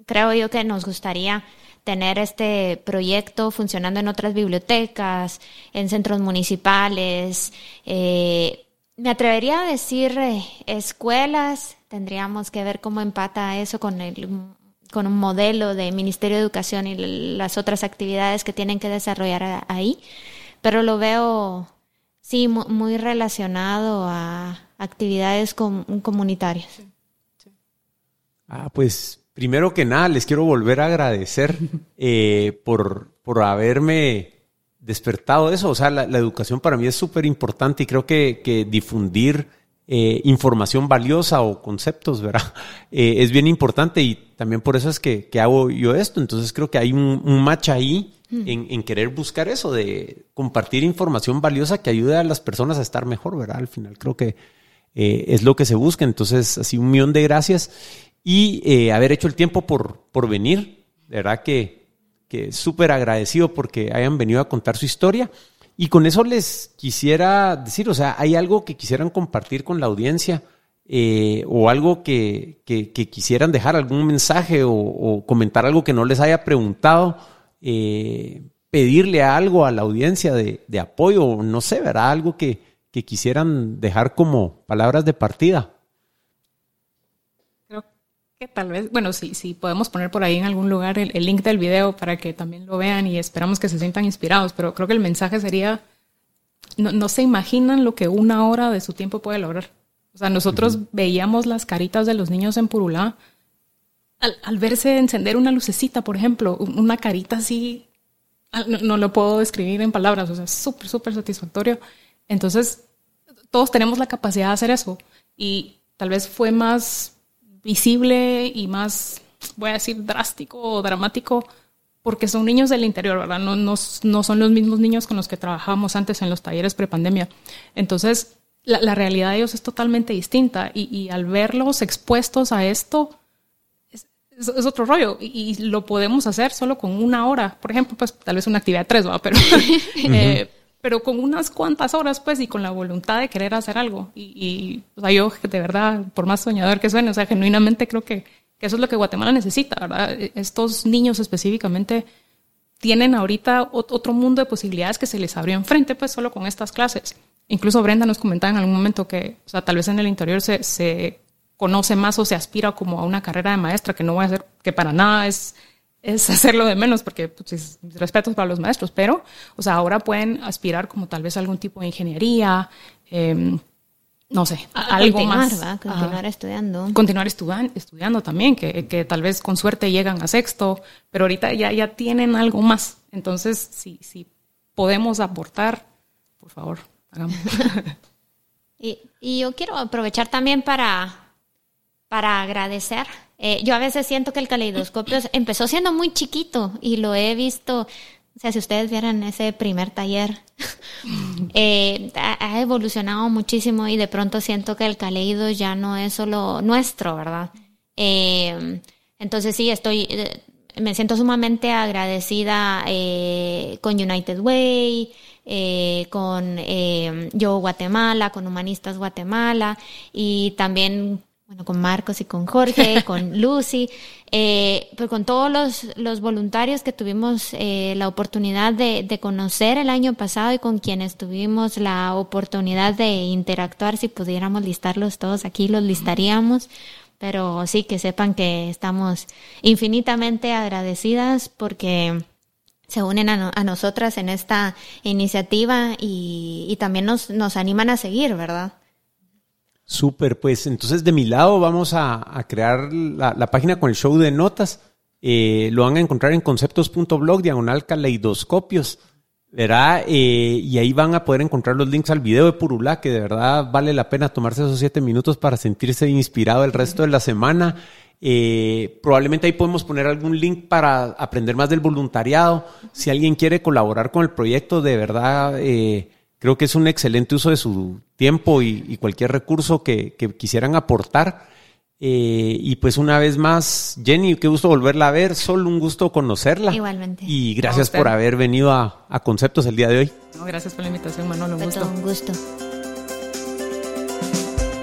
creo yo que nos gustaría tener este proyecto funcionando en otras bibliotecas, en centros municipales. Eh, me atrevería a decir eh, escuelas. Tendríamos que ver cómo empata eso con el con un modelo de Ministerio de Educación y las otras actividades que tienen que desarrollar ahí, pero lo veo Sí, muy relacionado a actividades comunitarias. Ah, pues primero que nada les quiero volver a agradecer eh, por, por haberme despertado eso. O sea, la, educación para mí es súper importante y creo que, difundir eh, información valiosa o conceptos, ¿verdad? Eh, es bien importante y también por eso es que, hago yo esto. Entonces creo que hay un, un match ahí en, querer buscar eso, de compartir información valiosa que ayude a las personas a estar mejor, ¿verdad? Al final creo que eh, es lo que se busca. Entonces, así un millón de gracias y haber hecho el tiempo por, por venir. De verdad que, que súper agradecido porque hayan venido a contar su historia. Y con eso les quisiera decir, o sea, ¿hay algo que quisieran compartir con la audiencia? Eh, o algo que, que, quisieran dejar, algún mensaje o, comentar algo que no les haya preguntado eh, pedirle algo a la audiencia de, de apoyo, no sé, ¿verdad? Algo que, que quisieran dejar como palabras de partida. Tal vez, bueno, sí, sí, podemos poner por ahí en algún lugar el, el, link del video para que también lo vean y esperamos que se sientan inspirados, pero creo que el mensaje sería, no, no se imaginan lo que una hora de su tiempo puede lograr. O sea, nosotros uh -huh. veíamos las caritas de los niños en Purulá al, al, verse encender una lucecita, por ejemplo, una carita así, no, no lo puedo describir en palabras, o sea, súper, súper satisfactorio. Entonces, todos tenemos la capacidad de hacer eso y tal vez fue más visible y más, voy a decir, drástico o dramático porque son niños del interior, ¿verdad? No, no, no son los mismos niños con los que trabajábamos antes en los talleres prepandemia. Entonces, la, realidad de ellos es totalmente distinta y, y al verlos expuestos a esto, es, es, otro rollo y, lo podemos hacer solo con una hora. Por ejemplo, pues tal vez una actividad de tres, ¿verdad? Pero, eh, pero con unas cuantas horas, pues, y con la voluntad de querer hacer algo. Y, y o sea, yo de verdad, por más soñador que suene, o sea, genuinamente creo que, que eso es lo que Guatemala necesita, ¿verdad? Estos niños específicamente tienen ahorita otro mundo de posibilidades que se les abrió enfrente, pues, solo con estas clases. Incluso Brenda nos comentaba en algún momento que, o sea, tal vez en el interior se, se conoce más o se aspira como a una carrera de maestra, que no voy a hacer, que para nada es es hacerlo de menos, porque pues, mis respetos para los maestros, pero, o sea, ahora pueden aspirar como tal vez a algún tipo de ingeniería, eh, no sé, a algo continuar, más. ¿va? Continuar estudiando. Continuar estudian, estudiando también, que, que, tal vez con suerte llegan a sexto, pero ahorita ya, ya tienen algo más. Entonces, si, si podemos aportar, por favor, hagamos. y, y yo quiero aprovechar también para, para agradecer eh, yo a veces siento que el caleidoscopio empezó siendo muy chiquito y lo he visto, o sea, si ustedes vieran ese primer taller, eh, ha, evolucionado muchísimo y de pronto siento que el caleido ya no es solo nuestro, ¿verdad? Eh, entonces sí, estoy, me siento sumamente agradecida con United Way, con Yo Guatemala, con Humanistas Guatemala y también bueno, con Marcos y con Jorge, con Lucy, eh, pues con todos los, los voluntarios que tuvimos eh, la oportunidad de, de, conocer el año pasado y con quienes tuvimos la oportunidad de interactuar, si pudiéramos listarlos todos aquí, los listaríamos, pero sí que sepan que estamos infinitamente agradecidas porque se unen a, no, a nosotras en esta iniciativa y, y también nos, nos animan a seguir, ¿verdad? Súper, pues entonces de mi lado vamos a, crear la, la, página con el show de notas. Eh, lo van a encontrar en conceptos.blog, diagonal caleidoscopios, ¿verdad? Eh, y ahí van a poder encontrar los links al video de Purulá, que de verdad vale la pena tomarse esos siete minutos para sentirse inspirado el resto de la semana. Eh, probablemente ahí podemos poner algún link para aprender más del voluntariado. Si alguien quiere colaborar con el proyecto, de verdad eh, creo que es un excelente uso de su tiempo y, y cualquier recurso que, que quisieran aportar. Eh, y pues una vez más, Jenny, qué gusto volverla a ver, solo un gusto conocerla. Igualmente. Y gracias por haber venido a, a, Conceptos el día de hoy. No, gracias por la invitación, Manolo, un Fue gusto. un gusto.